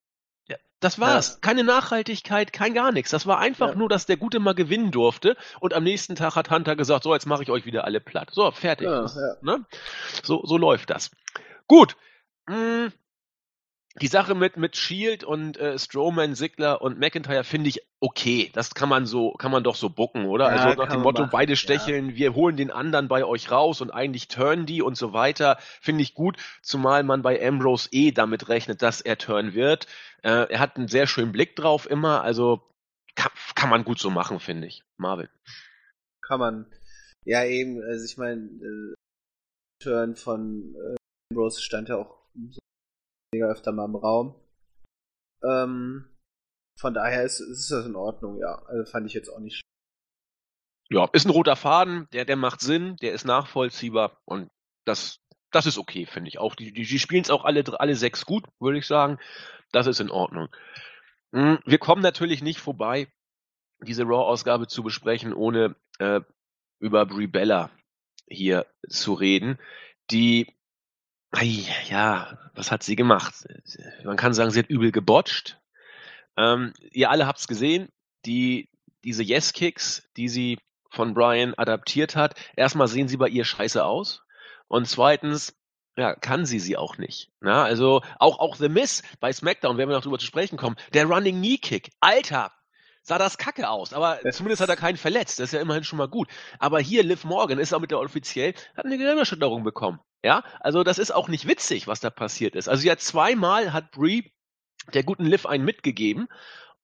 Das war's. Ja. Keine Nachhaltigkeit, kein gar nichts. Das war einfach Ja. nur, dass der Gute mal gewinnen durfte und am nächsten Tag hat Hunter gesagt, so, jetzt mache ich euch wieder alle platt. So, fertig. Ja. Ne? So, so läuft das. Gut. Mm, die Sache mit, mit Shield und äh, Strowman, Sigler und McIntyre finde ich okay. Das kann man so, kann man doch so bucken, oder? Ja, also nach dem Motto, machen, beide ja. stecheln, wir holen den anderen bei euch raus und eigentlich turn die und so weiter. Finde ich gut, zumal man bei Ambrose eh damit rechnet, dass er turn wird. Äh, er hat einen sehr schönen Blick drauf immer, also kann, kann man gut so machen, finde ich. Marvin. Kann man. Ja, eben, also ich meine, äh, Turn von äh, Ambrose stand ja auch so mega öfter mal im Raum. Ähm, von daher ist, ist das in Ordnung, ja. Also fand ich jetzt auch nicht. Ja, ist ein roter Faden, der, der macht Sinn, der ist nachvollziehbar und das, das ist okay, finde ich auch. Die, die, die spielen es auch alle, alle sechs gut, würde ich sagen. Das ist in Ordnung. Hm, Wir kommen natürlich nicht vorbei, diese Raw-Ausgabe zu besprechen, ohne äh, über Brie Bella hier zu reden, die, ei, ja, was hat sie gemacht? Man kann sagen, sie hat übel gebotcht. Ähm, ihr alle habt's gesehen, die, diese Yes-Kicks, die sie von Brian adaptiert hat, erstmal sehen sie bei ihr scheiße aus und zweitens, ja, kann sie sie auch nicht. Na, also auch, auch The Miss bei SmackDown, wenn wir noch drüber zu sprechen kommen, der Running Knee Kick, Alter, sah das kacke aus, aber zumindest hat er keinen verletzt, das ist ja immerhin schon mal gut. Aber hier Liv Morgan ist auch mit der offiziell, hat eine Gehirnerschütterung bekommen. Ja, also das ist auch nicht witzig, was da passiert ist. Also hat zweimal hat Brie der guten Liv einen mitgegeben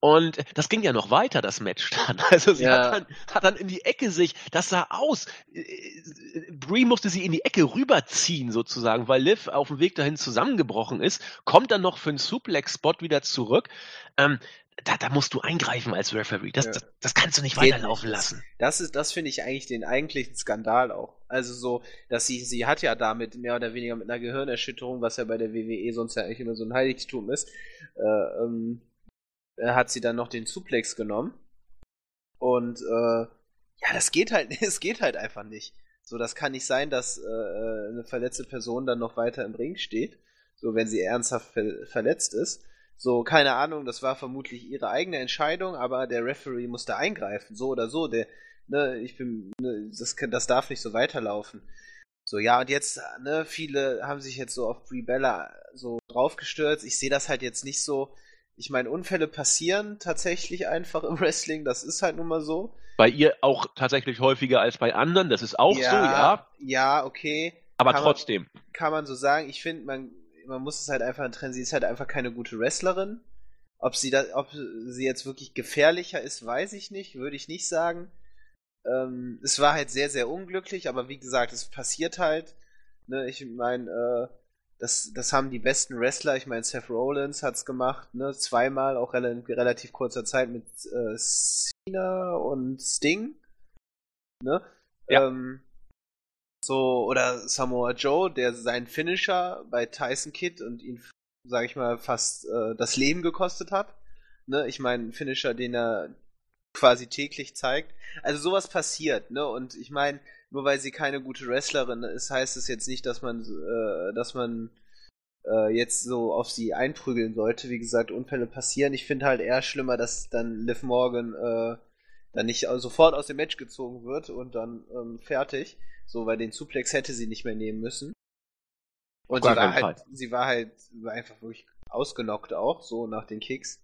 und das ging ja noch weiter, das Match dann. Also sie Ja. hat, dann, hat dann in die Ecke sich, das sah aus. äh, Brie musste sie in die Ecke rüberziehen sozusagen, weil Liv auf dem Weg dahin zusammengebrochen ist, kommt dann noch für einen Suplex-Spot wieder zurück. Ähm, da, da musst du eingreifen als Referee. Das, Ja. das, das kannst du nicht weiterlaufen lassen. Das ist, das finde ich eigentlich den eigentlichen Skandal auch. Also so, dass sie, sie hat ja damit mehr oder weniger mit einer Gehirnerschütterung, was ja bei der WWE sonst ja eigentlich immer so ein Heiligtum ist, äh, ähm, äh, hat sie dann noch den Suplex genommen. Und äh, ja, das geht halt, es geht halt einfach nicht. So, das kann nicht sein, dass äh, äh, eine verletzte Person dann noch weiter im Ring steht. So, wenn sie ernsthaft ver verletzt ist. So, keine Ahnung, das war vermutlich ihre eigene Entscheidung, aber der Referee musste eingreifen, so oder so. Der, ne, ich bin, ne, das, kann- das darf nicht so weiterlaufen. So, ja, und jetzt, ne, viele haben sich jetzt so auf Brie Bella so draufgestürzt. Ich sehe das halt jetzt nicht so. Ich meine, Unfälle passieren tatsächlich einfach im Wrestling, das ist halt nun mal so. Bei ihr auch tatsächlich häufiger als bei anderen, das ist auch so, ja. Ja, okay. Aber Kann man- trotzdem. kann man so sagen. Ich finde, man, man muss es halt einfach trennen. Sie ist halt einfach keine gute Wrestlerin. Ob sie da, ob sie jetzt wirklich gefährlicher ist, weiß ich nicht. Würde ich nicht sagen. Ähm, es war halt sehr, sehr unglücklich, aber wie gesagt, es passiert halt. Ne, ich meine, äh, das, das haben die besten Wrestler. Ich meine, Seth Rollins hat's gemacht, ne, zweimal, auch rel relativ kurzer Zeit mit äh, Cena und Sting. Ne? Ja. Ähm, so, oder Samoa Joe, der seinen Finisher bei Tyson Kidd und ihn, sag ich mal, fast äh, das Leben gekostet hat. Ne? Ich meine, ein Finisher, den er quasi täglich zeigt. Also sowas passiert, ne? Und ich meine, nur weil sie keine gute Wrestlerin ist, heißt es jetzt nicht, dass man, äh, dass man äh, jetzt so auf sie einprügeln sollte. Wie gesagt, Unfälle passieren. Ich finde halt eher schlimmer, dass dann Liv Morgan äh, dann nicht sofort aus dem Match gezogen wird und dann ähm, fertig. So, weil den Suplex hätte sie nicht mehr nehmen müssen. Und Gar sie war, halt, sie war halt war einfach wirklich ausgenockt auch, so nach den Kicks.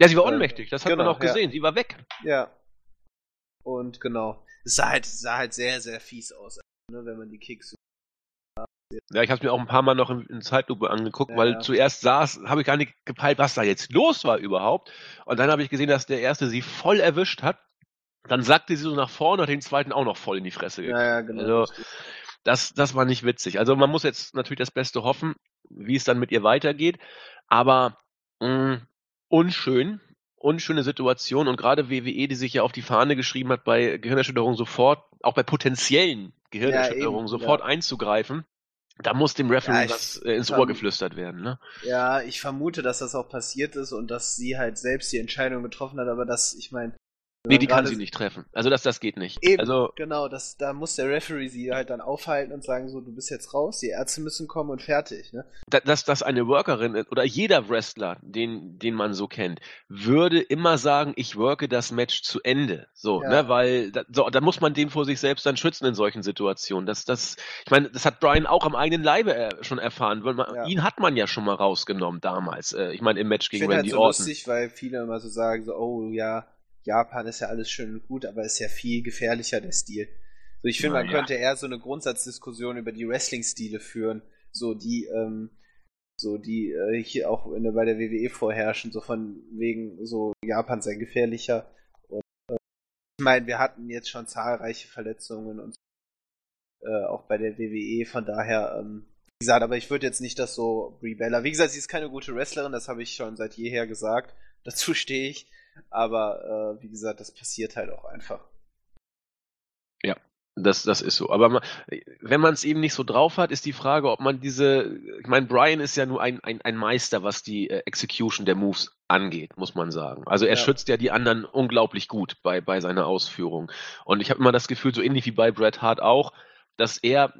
Ja, sie war Ähm, ohnmächtig, das hat genau, man auch ja. gesehen. Sie war weg. Ja. Und genau. Es sah halt, sah halt sehr, sehr fies aus, ne, wenn man die Kicks. Ja, ich habe mir auch ein paar Mal noch in, in Zeitlupe angeguckt, Ja, weil ja. zuerst saß, habe ich gar nicht gepeilt, was da jetzt los war überhaupt. Und dann habe ich gesehen, dass der erste sie voll erwischt hat. Dann sackte sie so nach vorne und hat den zweiten auch noch voll in die Fresse gekriegt. Ja, ja, genau. Also. Das, das war nicht witzig. Also man muss jetzt natürlich das Beste hoffen, wie es dann mit ihr weitergeht. Aber mh, unschön, unschöne Situation und gerade WWE, die sich ja auf die Fahne geschrieben hat, bei Gehirnerschütterungen sofort, auch bei potenziellen Gehirnerschütterungen eben, sofort ja. einzugreifen, da muss dem Referee Ja, ich was äh, ins Ohr geflüstert werden. Ne? Ja, ich vermute, dass das auch passiert ist und dass sie halt selbst die Entscheidung getroffen hat, aber das, ich meine, Nee, die kann sie nicht treffen. Also das, das geht nicht. Eben, also, genau, das, da muss der Referee sie halt dann aufhalten und sagen so, du bist jetzt raus, die Ärzte müssen kommen und fertig. Ne? Dass, dass eine Workerin oder jeder Wrestler, den, den man so kennt, würde immer sagen, ich worke das Match zu Ende. So, ja. ne, weil da, so, da muss man den vor sich selbst dann schützen in solchen Situationen. Das, das, ich meine, das hat Brian auch am eigenen Leibe schon erfahren. Man, ja. Ihn hat man ja schon mal rausgenommen damals. Äh, ich meine, im Match gegen ich Randy halt so Orton. lustig, weil viele immer so sagen, so, oh ja, Japan ist ja alles schön und gut, aber ist ja viel gefährlicher, der Stil. So, ich finde, man ja. könnte eher so eine Grundsatzdiskussion über die Wrestling-Stile führen, so die, ähm, so die äh, hier auch in, bei der WWE vorherrschen, so von wegen so Japan sei gefährlicher. Und äh, ich meine, wir hatten jetzt schon zahlreiche Verletzungen und äh, auch bei der WWE, von daher, ähm, wie gesagt, aber ich würde jetzt nicht das so Brie Bella. Wie gesagt, sie ist keine gute Wrestlerin, das habe ich schon seit jeher gesagt. Dazu stehe ich. Aber äh, wie gesagt, das passiert halt auch einfach. Ja, das, das ist so. Aber man, wenn man es eben nicht so drauf hat, ist die Frage, ob man diese. Ich meine, Brian ist ja nur ein, ein, ein Meister, was die äh, Execution der Moves angeht, muss man sagen. Also er ja. schützt ja die anderen unglaublich gut bei, bei seiner Ausführung. Und ich habe immer das Gefühl, so ähnlich wie bei Bret Hart auch, dass er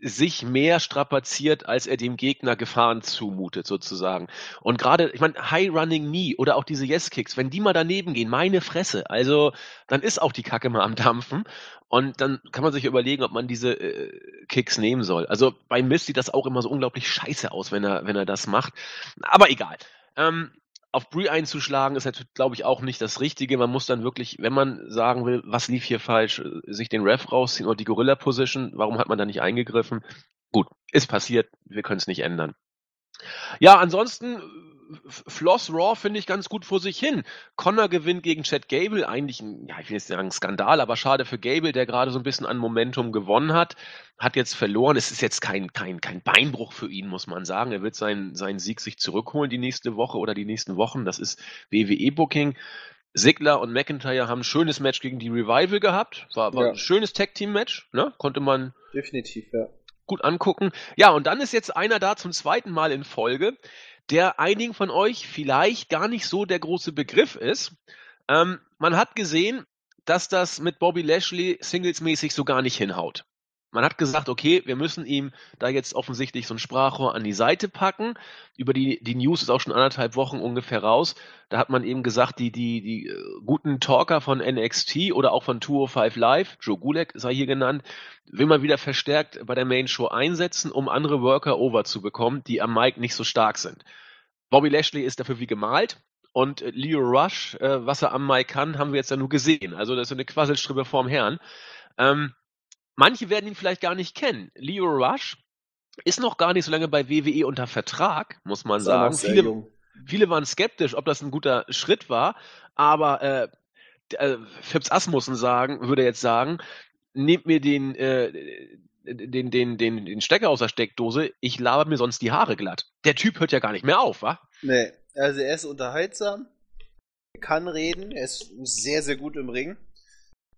sich mehr strapaziert, als er dem Gegner Gefahren zumutet, sozusagen. Und gerade, ich meine, High Running Knee oder auch diese Yes-Kicks, wenn die mal daneben gehen, meine Fresse, also dann ist auch die Kacke mal am Dampfen. Und dann kann man sich überlegen, ob man diese äh, Kicks nehmen soll. Also bei Mist sieht das auch immer so unglaublich scheiße aus, wenn er, wenn er das macht. Aber egal. Ähm, auf Brie einzuschlagen ist natürlich, glaube ich, auch nicht das Richtige. Man muss dann wirklich, wenn man sagen will, was lief hier falsch, sich den Ref rausziehen oder die Gorilla-Position. Warum hat man da nicht eingegriffen? Gut, ist passiert. Wir können es nicht ändern. Ja, ansonsten Floss Raw finde ich ganz gut vor sich hin. Connor gewinnt gegen Chad Gable, eigentlich ein, ja, ich will jetzt sagen Skandal, aber schade für Gable, der gerade so ein bisschen an Momentum gewonnen hat, hat jetzt verloren. Es ist jetzt kein, kein, kein Beinbruch für ihn, muss man sagen. Er wird seinen, seinen Sieg sich zurückholen die nächste Woche oder die nächsten Wochen. Das ist WWE-Booking. Sigler und McIntyre haben ein schönes Match gegen die Revival gehabt. War, war ja. ein schönes Tag-Team-Match, ne? Konnte man. Definitiv, ja. Gut angucken. Ja, und dann ist jetzt einer da zum zweiten Mal in Folge der einigen von euch vielleicht gar nicht so der große Begriff ist. Ähm, man hat gesehen, dass das mit Bobby Lashley singlesmäßig so gar nicht hinhaut. Man hat gesagt, okay, wir müssen ihm da jetzt offensichtlich so ein Sprachrohr an die Seite packen. Über die, die News ist auch schon anderthalb Wochen ungefähr raus. Da hat man eben gesagt, die, die, die äh, guten Talker von NXT oder auch von 205 Live, Joe Gulek sei hier genannt, will man wieder verstärkt bei der Main Show einsetzen, um andere Worker over zu bekommen, die am Mic nicht so stark sind. Bobby Lashley ist dafür wie gemalt. Und äh, Leo Rush, äh, was er am Mic kann, haben wir jetzt ja nur gesehen. Also das ist eine Quasselstrippe vorm Herrn. Ähm, Manche werden ihn vielleicht gar nicht kennen. Leo Rush ist noch gar nicht so lange bei WWE unter Vertrag, muss man sagen. Viele, viele, waren skeptisch, ob das ein guter Schritt war, aber äh, äh, Phipps Asmussen sagen, würde jetzt sagen, nehmt mir den, äh, den, den, den, den Stecker aus der Steckdose, ich laber mir sonst die Haare glatt. Der Typ hört ja gar nicht mehr auf, wa? Nee, also er ist unterhaltsam, kann reden, er ist sehr, sehr gut im Ring.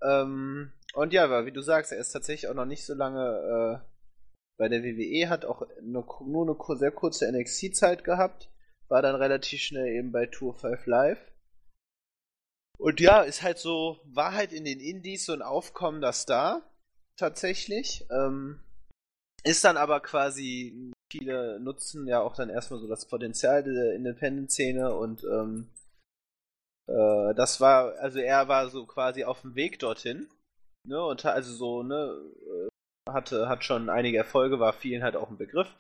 Ähm, und ja, wie du sagst, er ist tatsächlich auch noch nicht so lange äh, bei der WWE, hat auch nur, nur eine sehr kurze NXT-Zeit gehabt, war dann relativ schnell eben bei Tour 5 Live. Und ja, ist halt so, war halt in den Indies so ein aufkommender Star, tatsächlich. Ähm, ist dann aber quasi, viele nutzen ja auch dann erstmal so das Potenzial der Independent-Szene und ähm, äh, das war, also er war so quasi auf dem Weg dorthin Ne, und also so, ne, äh, hatte, hat schon einige Erfolge, war vielen halt auch ein Begriff.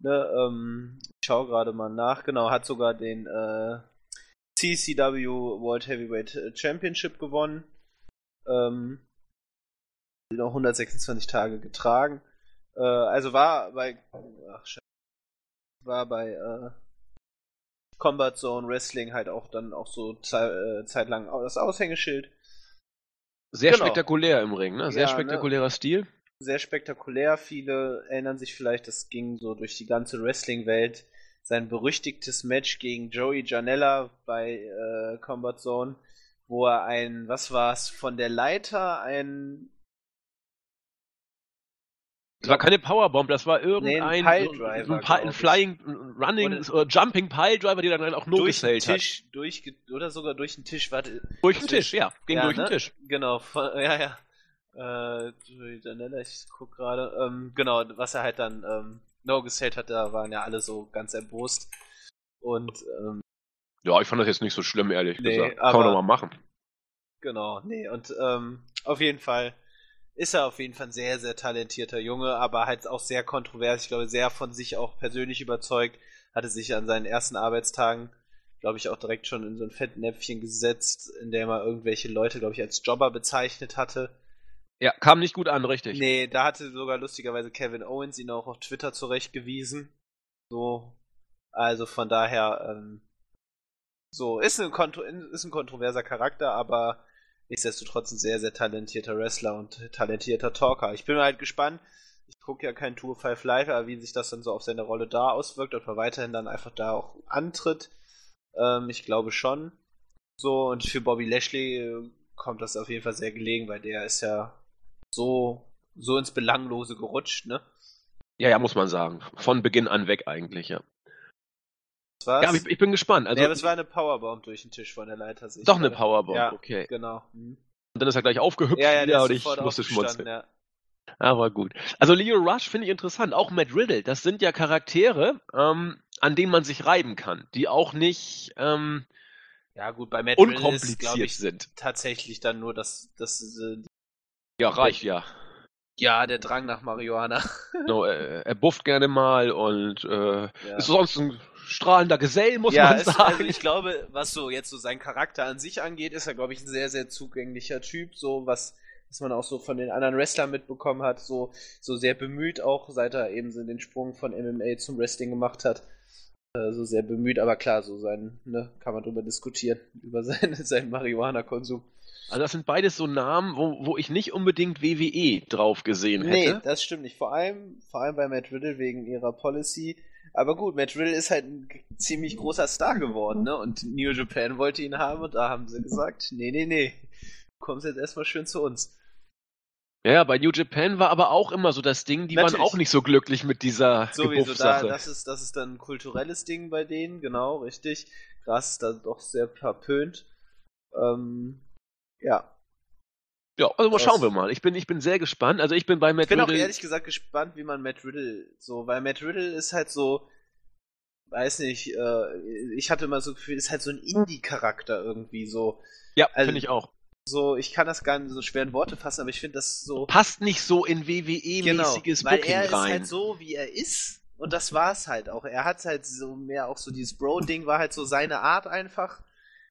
Ne, ähm, ich schaue gerade mal nach, genau, hat sogar den äh, CCW World Heavyweight Championship gewonnen. Ähm, noch 126 Tage getragen. Äh, also war bei ach, war bei äh, Combat Zone Wrestling halt auch dann auch so ze äh, zeitlang das Aushängeschild. Sehr genau. spektakulär im Ring, ne? Sehr ja, ne? spektakulärer ne? Stil. Sehr spektakulär. Viele erinnern sich vielleicht, das ging so durch die ganze Wrestling-Welt. Sein berüchtigtes Match gegen Joey Janella bei äh, Combat Zone, wo er ein, was war's, von der Leiter ein Das war keine Powerbomb, das war irgendein Nee, ein Piledriver, so ein, Pi- ein. Flying, Running Oder- oder Jumping Piledriver, der dann auch nur durch den gesellt hat. Tisch, durch, oder sogar durch den Tisch, warte. Durch den das Tisch, ja, ging ja, durch ne? den Tisch. Genau, ja, ja. Äh, ich guck gerade, ähm, genau, was er halt dann, ähm, no gesellt hat, da waren ja alle so ganz erbost. Und, ähm, Ja, ich fand das jetzt nicht so schlimm, ehrlich Nee, gesagt. Kann man doch mal machen. Genau, nee, und ähm, auf jeden Fall ist er auf jeden Fall ein sehr, sehr talentierter Junge, aber halt auch sehr kontrovers, ich glaube, sehr von sich auch persönlich überzeugt, hatte sich an seinen ersten Arbeitstagen, glaube ich, auch direkt schon in so ein Fettnäpfchen gesetzt, in dem er irgendwelche Leute, glaube ich, als Jobber bezeichnet hatte. Ja, kam nicht gut an, richtig. Nee, da hatte sogar lustigerweise Kevin Owens ihn auch auf Twitter zurechtgewiesen. So, also von daher, ähm, so, ist ein, kontro ist ein kontroverser Charakter, aber nichtsdestotrotz ein sehr, sehr talentierter Wrestler und talentierter Talker. Ich bin halt gespannt. Ich gucke ja kein Tour 5 Live, aber wie sich das dann so auf seine Rolle da auswirkt, ob er weiterhin dann einfach da auch antritt. Ähm, ich glaube schon. So, und für Bobby Lashley äh, kommt das auf jeden Fall sehr gelegen, weil der ist ja so, so ins Belanglose gerutscht, ne? Ja, ja, muss man sagen. Von Beginn an weg eigentlich, ja. War's. Ja, ich, ich bin gespannt. Also, nee, aber es war eine Powerbomb durch den Tisch von der Leiter. sehe ich doch eine. Powerbomb, Ja, okay. genau. Mhm. Und dann ist er gleich aufgehüpft Ja, ja, wieder ist und ich musste schmunzeln. ja. Aber gut. Also Leo Rush finde ich interessant. Auch Matt Riddle. Das sind ja Charaktere, ähm, an denen man sich reiben kann. Die auch nicht ähm, Ja, gut, bei Matt Riddle ist, unkompliziert ich, sind. tatsächlich dann nur das, das äh, Ja, reicht ja. ja, der Drang nach Marihuana. No, er, er bufft gerne mal und äh, Ja. ist sonst ein strahlender Gesell, muss ja, man sagen. also ich glaube, was so jetzt so seinen Charakter an sich angeht, ist er, glaube ich, ein sehr, sehr zugänglicher Typ, so was, was man auch so von den anderen Wrestlern mitbekommen hat, so, so sehr bemüht auch, seit er eben so den Sprung von MMA zum Wrestling gemacht hat. Äh, so sehr bemüht, aber klar, so sein, ne, kann man drüber diskutieren, über seinen, seinen Marihuana-Konsum. Also das sind beides so Namen, wo, wo ich nicht unbedingt WWE drauf gesehen Nee, hätte. das stimmt nicht. Vor allem, vor allem bei Matt Riddle wegen ihrer Policy. Aber gut, Matt Riddle ist halt ein ziemlich großer Star geworden, ne? Und New Japan wollte ihn haben und da haben sie gesagt, nee, nee, nee. Du kommst jetzt erstmal schön zu uns. Ja, bei New Japan war aber auch immer so das Ding, die Natürlich. waren auch nicht so glücklich mit dieser Sowieso, da, das ist, das ist dann ein kulturelles Ding bei denen, genau, richtig. Gras ist da doch sehr verpönt. Ähm, ja. Ja, also mal Das- schauen wir mal. Ich bin, ich bin sehr gespannt. Also ich bin bei Matt Ich bin auch Riddle. ehrlich gesagt gespannt, wie man Matt Riddle so, weil Matt Riddle ist halt so, weiß nicht, äh, ich hatte immer so Gefühl, ist halt so ein Indie-Charakter irgendwie so. ja, also- finde ich auch. So, ich kann das gar nicht so schwer in Worte fassen, aber ich finde das so. Passt nicht so in WWE-mäßiges weil Booking er ist rein. halt so, wie er ist. Und das war's halt auch. Er hat halt so mehr auch so dieses Bro-Ding war halt so seine Art einfach.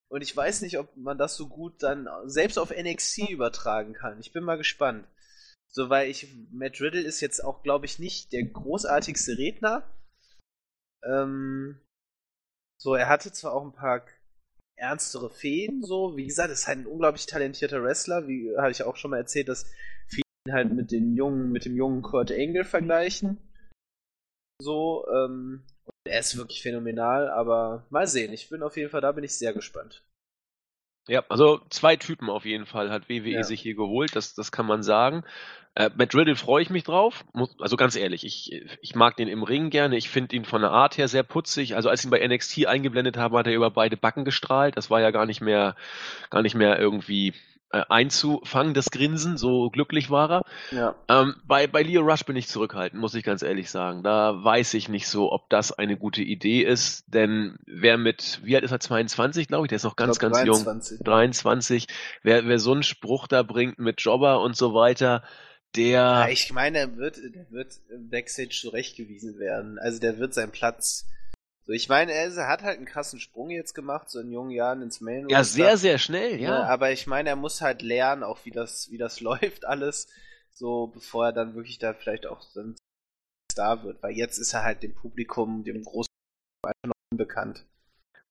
Und ich weiß nicht, ob man das so gut dann selbst auf NXT übertragen kann. Ich bin mal gespannt. So, weil ich, Matt Riddle ist jetzt auch, glaube ich, nicht der großartigste Redner. Ähm, so, er hatte zwar auch ein paar ernstere Feen, so, wie gesagt, ist halt ein unglaublich talentierter Wrestler, wie hatte ich auch schon mal erzählt, dass viele ihn halt mit den jungen, mit dem jungen Kurt Angle vergleichen. So, ähm, er ist wirklich phänomenal, aber mal sehen, ich bin auf jeden Fall, da bin ich sehr gespannt. Ja, also zwei Typen auf jeden Fall hat WWE Ja. sich hier geholt, das, das kann man sagen. Äh, Matt Riddle freue ich mich drauf. Muss, also ganz ehrlich, ich, ich mag den im Ring gerne. Ich finde ihn von der Art her sehr putzig. Also als ihn bei NXT eingeblendet haben, hat er über beide Backen gestrahlt. Das war ja gar nicht mehr, gar nicht mehr irgendwie äh, einzufangen, das Grinsen. So glücklich war er. Ja. Ähm, bei, bei Leo Rush bin ich zurückhaltend, muss ich ganz ehrlich sagen. Da weiß ich nicht so, ob das eine gute Idee ist, denn wer mit, wie alt ist er, 22, glaube ich, der ist noch ganz, glaub, ganz jung. 23. 23, wer, wer so einen Spruch da bringt mit Jobber und so weiter, Ja, der, ich meine, er wird, der wird im Backstage zurechtgewiesen werden. Also der wird seinen Platz. So, ich meine, er, hat halt einen krassen Sprung jetzt gemacht, so in jungen Jahren ins Main ja, sehr, sehr schnell, Ja, ja. aber ich meine, er muss halt lernen, auch wie das, wie das läuft alles, so bevor er dann wirklich da vielleicht auch ein Star wird, weil jetzt ist er halt dem Publikum, dem großen einfach noch unbekannt.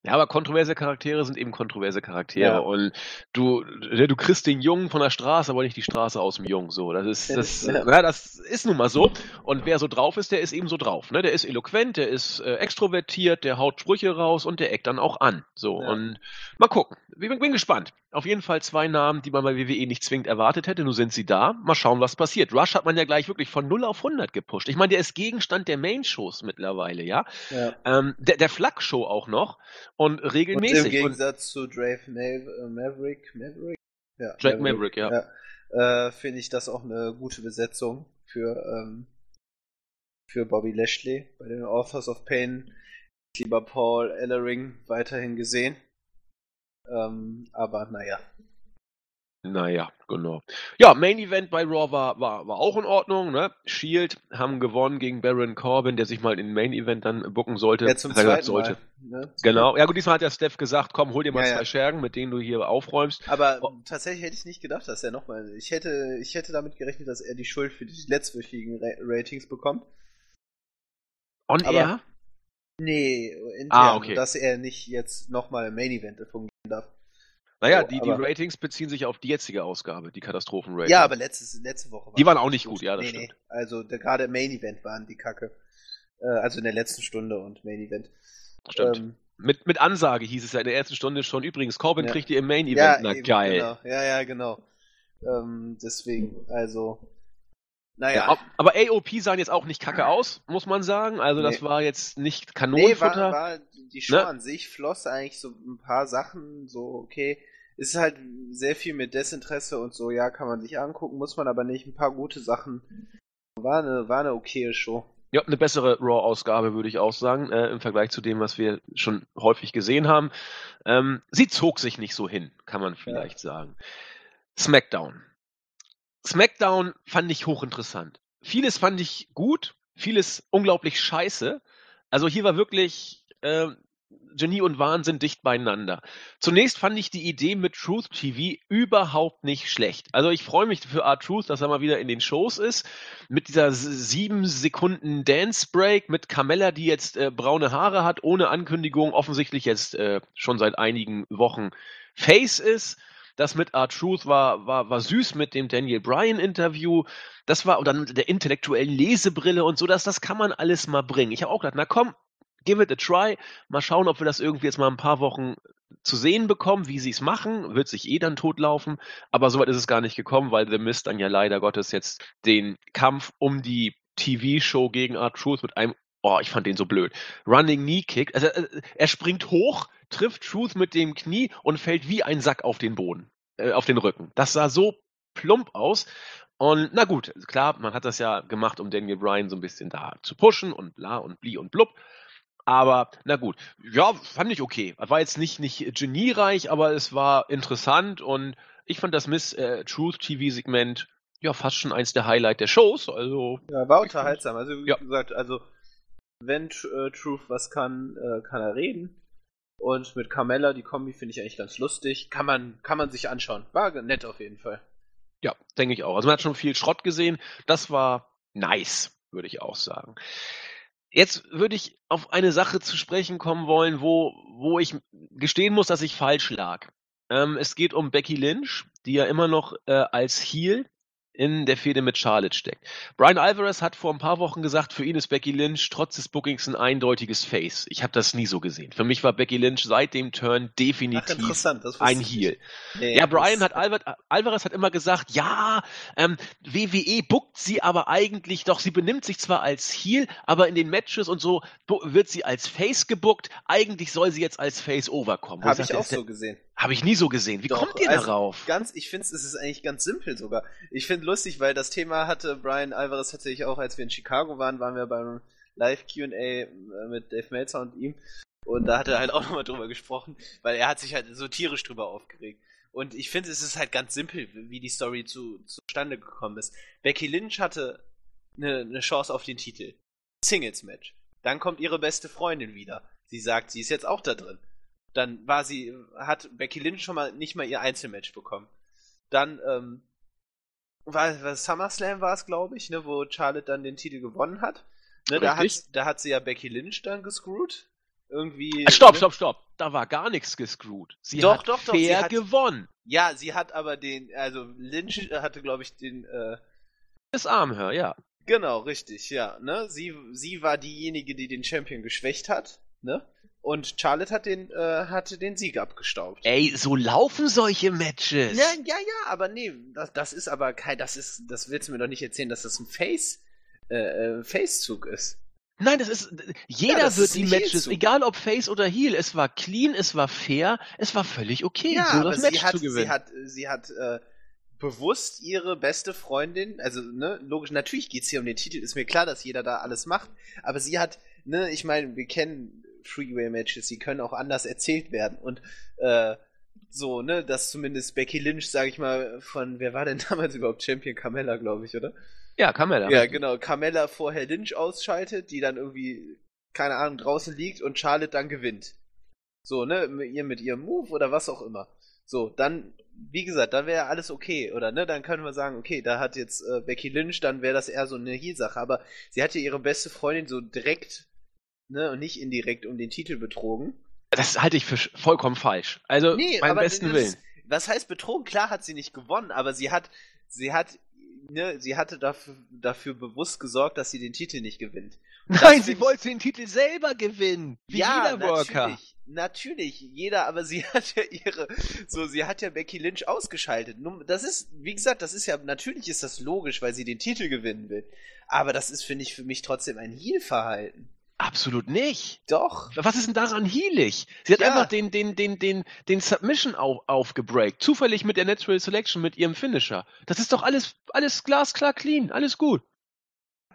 Ja, aber kontroverse Charaktere sind eben kontroverse Charaktere Ja. und du, du kriegst den Jungen von der Straße, aber nicht die Straße aus dem Jungen, so. Das ist, das, Ja. ja, das ist nun mal so. Und wer so drauf ist, der ist eben so drauf, ne? Der ist eloquent, der ist äh, extrovertiert, der haut Sprüche raus und der eckt dann auch an, so. Ja. Und mal gucken. Ich bin, bin gespannt. Auf jeden Fall zwei Namen, die man bei WWE nicht zwingend erwartet hätte. Nun sind sie da. Mal schauen, was passiert. Rush hat man ja gleich wirklich von 0 auf 100 gepusht. Ich meine, der ist Gegenstand der Main-Shows mittlerweile, ja. ja. Ähm, der der Flak-Show auch noch. Und regelmäßig. Und Im Gegensatz und, zu Drake äh, Maverick, Maverick? Ja, Drake Maverick, Maverick ja. ja. Äh, Finde ich das auch eine gute Besetzung für, ähm, für Bobby Lashley bei den Authors of Pain. Lieber Paul Ellering weiterhin gesehen. Ähm, aber naja. Naja, genau. Ja, Main Event bei Raw war, war, war auch in Ordnung. Ne? Shield haben gewonnen gegen Baron Corbin, der sich mal in Main Event dann bucken sollte. Ja, zum zweiten sollte. Mal, ne? Genau. Ja gut, diesmal hat der Steph gesagt, komm, hol dir mal ja, zwei ja. Schergen, mit denen du hier aufräumst. Aber oh. tatsächlich hätte ich nicht gedacht, dass er nochmal. Ich hätte, ich hätte damit gerechnet, dass er die Schuld für die letztwöchigen Ratings bekommt. On Aber Air? Nee, intern, ah, okay. dass er nicht jetzt nochmal im Main Event fungieren darf. Naja, so, die, die Ratings beziehen sich auf die jetzige Ausgabe, die Katastrophen-Ratings. Ja, aber letztes, letzte Woche waren Die waren auch nicht gut, gut. ja, das nee, stimmt. Nee. Also gerade im Main Event waren die Kacke. Äh, also in der letzten Stunde und Main Event. Stimmt. Ähm, mit, mit Ansage hieß es ja in der ersten Stunde schon. Übrigens, Corbin ja. kriegt ihr im Main Event. Ja, Na eben, geil. Genau. Ja, ja, genau. Ähm, deswegen, also naja. Ja, aber AOP sahen jetzt auch nicht kacke aus, muss man sagen. Also nee. das war jetzt nicht Kanonenfutter. Nee, war, war die Show ne? an sich floss eigentlich so ein paar Sachen, so okay. Ist halt sehr viel mit Desinteresse und so, ja, kann man sich angucken, muss man aber nicht. Ein paar gute Sachen. War eine, war eine okaye Show. Ja, eine bessere Raw-Ausgabe, würde ich auch sagen, äh, im Vergleich zu dem, was wir schon häufig gesehen haben. Ähm, sie zog sich nicht so hin, kann man vielleicht ja. sagen. SmackDown. SmackDown fand ich hochinteressant. Vieles fand ich gut, vieles unglaublich scheiße. Also hier war wirklich äh, Genie und Wahnsinn dicht beieinander. Zunächst fand ich die Idee mit Truth TV überhaupt nicht schlecht. Also ich freue mich für Art Truth, dass er mal wieder in den Shows ist. Mit dieser sieben Sekunden Dance Break mit Carmella, die jetzt äh, braune Haare hat, ohne Ankündigung, offensichtlich jetzt äh, schon seit einigen Wochen Face ist. Das mit Art Truth war, war, war süß mit dem Daniel Bryan Interview. Das war, und dann der intellektuellen Lesebrille und so, dass das kann man alles mal bringen. Ich habe auch gedacht, na komm, give it a try. Mal schauen, ob wir das irgendwie jetzt mal ein paar Wochen zu sehen bekommen, wie sie es machen. Wird sich eh dann totlaufen. Aber soweit ist es gar nicht gekommen, weil The Mist dann ja leider Gottes jetzt den Kampf um die TV-Show gegen Art Truth mit einem Oh, ich fand den so blöd. Running Knee Kick. Also, äh, er springt hoch, trifft Truth mit dem Knie und fällt wie ein Sack auf den Boden, äh, auf den Rücken. Das sah so plump aus. Und na gut, klar, man hat das ja gemacht, um Daniel Bryan so ein bisschen da zu pushen und bla und bli und blub. Aber na gut, ja, fand ich okay. War jetzt nicht, nicht geniereich, aber es war interessant und ich fand das Miss äh, Truth TV Segment ja fast schon eins der Highlight der Shows. Also ja, war unterhaltsam. Also wie ja. gesagt, also wenn äh, Truth was kann, äh, kann er reden. Und mit Carmella, die Kombi finde ich eigentlich ganz lustig. Kann man, kann man sich anschauen. War nett auf jeden Fall. Ja, denke ich auch. Also man hat schon viel Schrott gesehen. Das war nice, würde ich auch sagen. Jetzt würde ich auf eine Sache zu sprechen kommen wollen, wo, wo ich gestehen muss, dass ich falsch lag. Ähm, es geht um Becky Lynch, die ja immer noch äh, als Heel in der Fehde mit Charlotte steckt. Brian Alvarez hat vor ein paar Wochen gesagt, für ihn ist Becky Lynch trotz des Bookings ein eindeutiges Face. Ich habe das nie so gesehen. Für mich war Becky Lynch seit dem Turn definitiv Ach, ein Heel. Nee, ja, Brian hat Alvarez, Alvarez hat immer gesagt, ja, ähm, WWE bookt sie aber eigentlich doch, sie benimmt sich zwar als Heel, aber in den Matches und so wird sie als Face gebuckt. Eigentlich soll sie jetzt als Face overkommen. Habe ich auch so gesehen. Habe ich nie so gesehen. Wie Doch, kommt ihr also darauf? Ganz, ich finde es ist eigentlich ganz simpel sogar. Ich finde lustig, weil das Thema hatte Brian Alvarez tatsächlich auch, als wir in Chicago waren, waren wir beim Live Q&A äh, mit Dave Meltzer und ihm. Und da hat er halt auch nochmal drüber gesprochen, weil er hat sich halt so tierisch drüber aufgeregt. Und ich finde, es ist halt ganz simpel, wie die Story zu, zustande gekommen ist. Becky Lynch hatte eine, eine Chance auf den Titel. Singles Match. Dann kommt ihre beste Freundin wieder. Sie sagt, sie ist jetzt auch da drin. Dann war sie, hat Becky Lynch schon mal nicht mal ihr Einzelmatch bekommen. Dann, ähm, war, war SummerSlam war es, glaube ich, ne, wo Charlotte dann den Titel gewonnen hat. Ne, da, hat da hat sie ja Becky Lynch dann gescrewt. Irgendwie. Ah, stopp, ne? stopp, stopp. Da war gar nichts gescrewt. Sie doch, hat doch, doch, fair hat, gewonnen. Ja, sie hat aber den, also Lynch hatte, glaube ich, den, äh, das Armhör, ja. Genau, richtig, ja. Ne? Sie, sie war diejenige, die den Champion geschwächt hat, ne? Und Charlotte hat den, äh, hatte den Sieg abgestaubt. Ey, so laufen solche Matches. Ja, ja, ja, aber nee, das, das ist aber kein, das ist, das willst du mir doch nicht erzählen, dass das ein Face, äh, äh Facezug ist. Nein, das ist, jeder das wird ist die Matches, egal ob Face oder Heel, es war clean, es war fair, es war völlig okay, Ja, so das Match hat, zu gewinnen. sie hat, sie hat äh, bewusst ihre beste Freundin, also ne, logisch, natürlich geht's hier um den Titel, ist mir klar, dass jeder da alles macht, aber sie hat, ne, ich meine, wir kennen Freeway-Matches, die können auch anders erzählt werden und äh, so, ne, dass zumindest Becky Lynch, sag ich mal, von, wer war denn damals überhaupt Champion? Carmella, glaube ich, oder? ja, da. Ja, genau. Carmella vorher Lynch ausschaltet, die dann irgendwie, keine Ahnung, draußen liegt und Charlotte dann gewinnt. So, ne, mit ihr mit ihrem Move oder was auch immer. So, dann, wie gesagt, dann wäre alles okay, oder ne? Dann können wir sagen, okay, da hat jetzt äh, Becky Lynch, dann wäre das eher so eine Heel-Sache. Aber sie hat ja ihre beste Freundin so direkt, ne, und nicht indirekt um den Titel betrogen. Das halte ich für vollkommen falsch. Also, beim besten Willen. Was heißt betrogen? Klar hat sie nicht gewonnen, aber sie hat, sie hat, ne, sie hatte dafür, dafür bewusst gesorgt, dass sie den Titel nicht gewinnt. Und Nein, sie wollte den Titel selber gewinnen. Wie jeder Worker. Natürlich, natürlich, jeder, aber sie hat ja ihre, so, sie hat ja Becky Lynch ausgeschaltet. Nun, Das ist, wie gesagt, das ist ja, natürlich ist das logisch, weil sie den Titel gewinnen will. Aber das ist, finde ich, für mich trotzdem ein Heel-Verhalten. Absolut nicht. Doch. Was ist denn daran heelig? Sie hat Ja. einfach den, den, den, den, den Submission auf, aufgebreakt. Zufällig mit der Natural Selection, mit ihrem Finisher. Das ist doch alles, alles glasklar clean. Alles gut.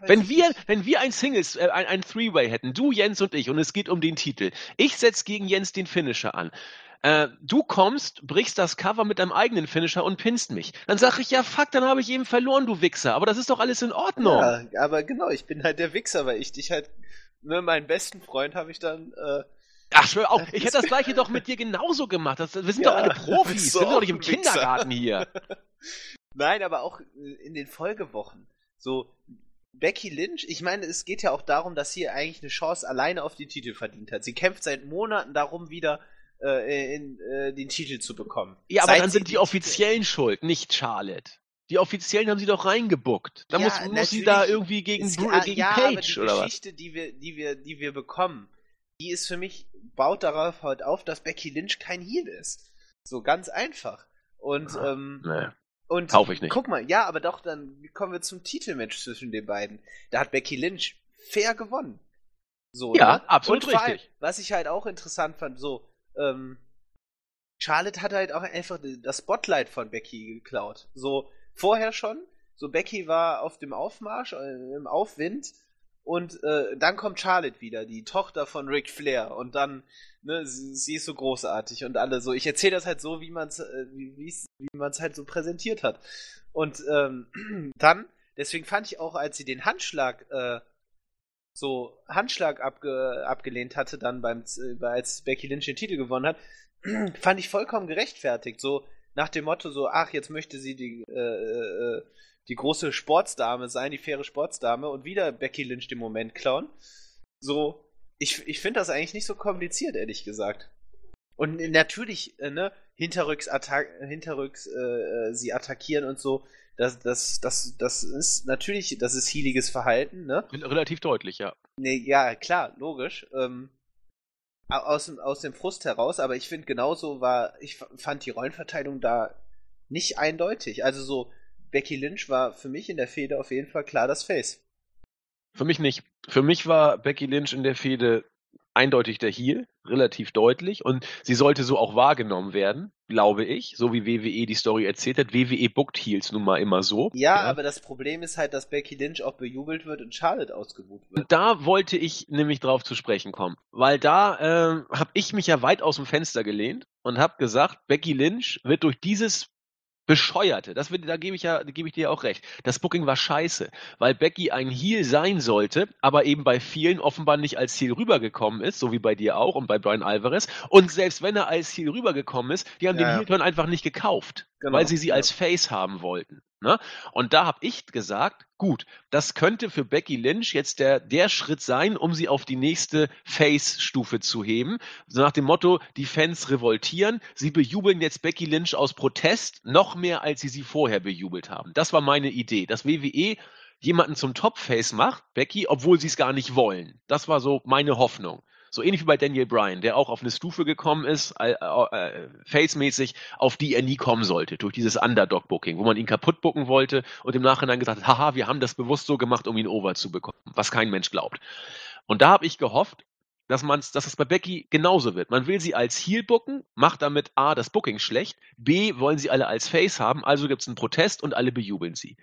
Wenn wir, wenn wir ein Singles, äh, ein, ein Three-Way hätten, du, Jens und ich, und es geht um den Titel. Ich setz gegen Jens den Finisher an. Äh, du kommst, brichst das Cover mit deinem eigenen Finisher und pinst mich. Dann sag ich, ja fuck, dann habe ich eben verloren, du Wichser. Aber das ist doch alles in Ordnung. Ja, aber genau, ich bin halt der Wichser, weil ich dich halt, ne, meinen besten Freund habe ich dann, äh, Ach, schwör auf, ich hätte das gleiche doch mit dir genauso gemacht. Das, wir sind Ja, doch alle Profis. du Wir sind doch nicht im Wichser. Kindergarten hier. Nein, aber auch äh, in den Folgewochen. So, Becky Lynch, ich meine, es geht ja auch darum, dass sie eigentlich eine Chance alleine auf den Titel verdient hat. Sie kämpft seit Monaten darum, wieder äh, in, äh, den Titel zu bekommen. Ja, aber Seit dann sind die Offiziellen schuld, nicht Charlotte. Die Offiziellen haben sie doch reingebuckt. Da Ja, muss, muss sie da irgendwie gegen, Es- Bru- ah, gegen ja, aber Page die oder was? Geschichte, die wir, die wir, die wir bekommen, die ist für mich, baut darauf halt auf, dass Becky Lynch kein Heel ist. So ganz einfach. Und, Ah, ähm, Nee, und kauf ich nicht. guck mal, ja, aber doch, dann kommen wir zum Titelmatch zwischen den beiden. Da hat Becky Lynch fair gewonnen. So, Ja, ne? absolut Und vor allem, richtig. was ich halt auch interessant fand, so, ähm, Charlotte hat halt auch einfach das Spotlight von Becky geklaut. So, vorher schon, so Becky war auf dem Aufmarsch, äh, im Aufwind, und äh, dann kommt Charlotte wieder, die Tochter von Ric Flair, und dann, ne, sie, sie ist so großartig und alle so. Ich erzähle das halt so, wie man es äh, wie, wie halt so präsentiert hat. Und ähm, dann, deswegen fand ich auch, als sie den Handschlag, äh, so Handschlag abge, abgelehnt hatte, dann beim, äh, als Becky Lynch den Titel gewonnen hat, fand ich vollkommen gerechtfertigt. So nach dem Motto, so, ach, jetzt möchte sie die, äh, äh, die große Sportsdame sein, die faire Sportsdame und wieder Becky Lynch den Moment klauen. So, ich, ich finde das eigentlich nicht so kompliziert, ehrlich gesagt. Und natürlich, äh, ne, hinterrücks, attack, hinterrücks äh, äh, sie attackieren und so, das, das, das, das ist natürlich, das ist healiges Verhalten, ne? Relativ deutlich, ja. Nee, ja, klar, logisch. Ähm, aus, dem, aus dem Frust heraus, aber ich finde genauso war, ich fand die Rollenverteilung da nicht eindeutig. Also so, Becky Lynch war für mich in der Fehde auf jeden Fall klar das Face. Für mich nicht. Für mich war Becky Lynch in der Fehde eindeutig der Heel, relativ deutlich. Und sie sollte so auch wahrgenommen werden, glaube ich, so wie WWE die Story erzählt hat. WWE bookt Heels nun mal immer so. Ja, aber das Problem ist halt, dass Becky Lynch auch bejubelt wird und Charlotte ausgebucht wird. Und da wollte ich nämlich drauf zu sprechen kommen, weil da ähm, habe ich mich ja weit aus dem Fenster gelehnt und habe gesagt, Becky Lynch wird durch dieses bescheuerte, das da gebe ich ja, gebe ich dir auch recht. Das Booking war scheiße, weil Becky ein Heel sein sollte, aber eben bei vielen offenbar nicht als Heel rübergekommen ist, so wie bei dir auch und bei Brian Alvarez. Und selbst wenn er als Heel rübergekommen ist, die haben Ja, den ja. Heel-Turn einfach nicht gekauft, Genau, weil sie sie als Face haben wollten. Ne? Und da habe ich gesagt, gut, das könnte für Becky Lynch jetzt der, der Schritt sein, um sie auf die nächste Face-Stufe zu heben. So nach dem Motto, die Fans revoltieren, sie bejubeln jetzt Becky Lynch aus Protest noch mehr, als sie sie vorher bejubelt haben. Das war meine Idee, dass WWE jemanden zum Top-Face macht, Becky, obwohl sie es gar nicht wollen. Das war so meine Hoffnung. So ähnlich wie bei Daniel Bryan, der auch auf eine Stufe gekommen ist, äh, äh, face-mäßig, auf die er nie kommen sollte, durch dieses Underdog-Booking, wo man ihn kaputt booken wollte und im Nachhinein gesagt hat, haha, wir haben das bewusst so gemacht, um ihn over zu bekommen, was kein Mensch glaubt. Und da habe ich gehofft, dass man's, dass es bei Becky genauso wird. Man will sie als Heel booken, macht damit A, das Booking schlecht, B, wollen sie alle als Face haben, also gibt es einen Protest und alle bejubeln sie.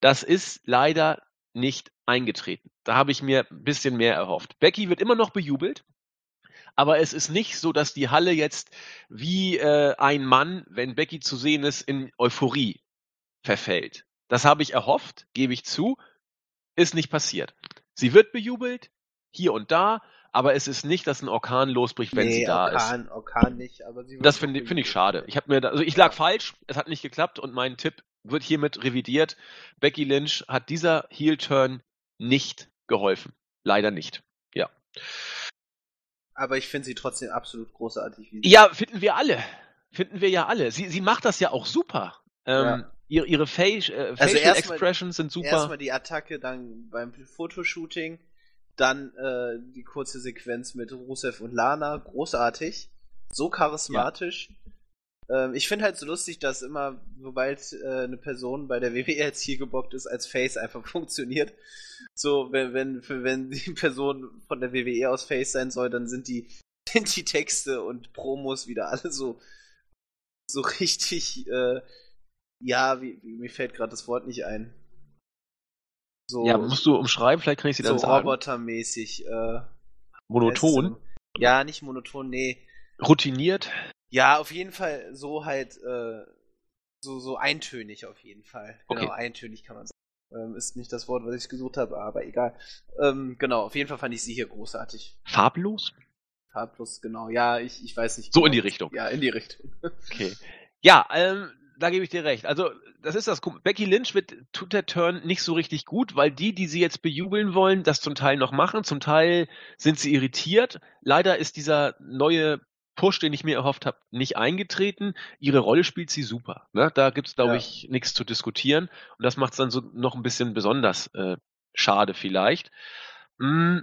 Das ist leider nicht eingetreten. Da habe ich mir ein bisschen mehr erhofft. Becky wird immer noch bejubelt, aber es ist nicht so, dass die Halle jetzt wie äh, ein Mann, wenn Becky zu sehen ist, in Euphorie verfällt. Das habe ich erhofft, gebe ich zu, ist nicht passiert. Sie wird bejubelt, hier und da, aber es ist nicht, dass ein Orkan losbricht, wenn nee, sie da Orkan, ist. Orkan nicht, aber sie Das finde find ich schade. Ich habe mir da, also ich lag falsch, es hat nicht geklappt und mein Tipp wird hiermit revidiert. Becky Lynch hat dieser Heel-Turn nicht geholfen. Leider nicht. Ja. Aber ich finde sie trotzdem absolut großartig. Ja, finden wir alle. Finden wir ja alle. Sie, sie macht das ja auch super. Ähm, Ja. ihre ihre Face, äh, Also Facial erstmal- Expressions sind super. Erstmal die Attacke, dann beim Fotoshooting, dann äh, die kurze Sequenz mit Rusev und Lana, großartig, so charismatisch. Ähm, ich finde halt so lustig, dass immer, sobald äh, eine Person bei der WWE jetzt hier gebockt ist, als Face einfach funktioniert. So, wenn, wenn, für, wenn die Person von der WWE aus Face sein soll, dann sind die, sind die Texte und Promos wieder alle so, so richtig, äh, ja, wie, wie, mir fällt gerade das Wort nicht ein. So, ja, musst du umschreiben, vielleicht kann ich sie so dann sagen. robotermäßig, äh, Monoton, Ja, nicht monoton, nee. routiniert. Ja, auf jeden Fall so halt, äh, so, so eintönig auf jeden Fall. Genau, Okay. eintönig kann man sagen. Ähm, ist nicht das Wort, was ich gesucht habe, aber egal. Ähm, genau, auf jeden Fall fand ich sie hier großartig. Farblos? Farblos, genau. Ja, ich, ich weiß nicht. So genau. in die Richtung. Ja, in die Richtung. Okay. Ja, ähm, da gebe ich dir recht. Also, das ist das. Becky Lynch wird, tut der Turn nicht so richtig gut, weil die, die sie jetzt bejubeln wollen, das zum Teil noch machen. Zum Teil sind sie irritiert. Leider ist dieser neue Push, den ich mir erhofft habe, nicht eingetreten. Ihre Rolle spielt sie super. Ne? Da gibt es, glaube Ja. ich, nichts zu diskutieren. Und das macht es dann so noch ein bisschen besonders äh, schade vielleicht. Mm,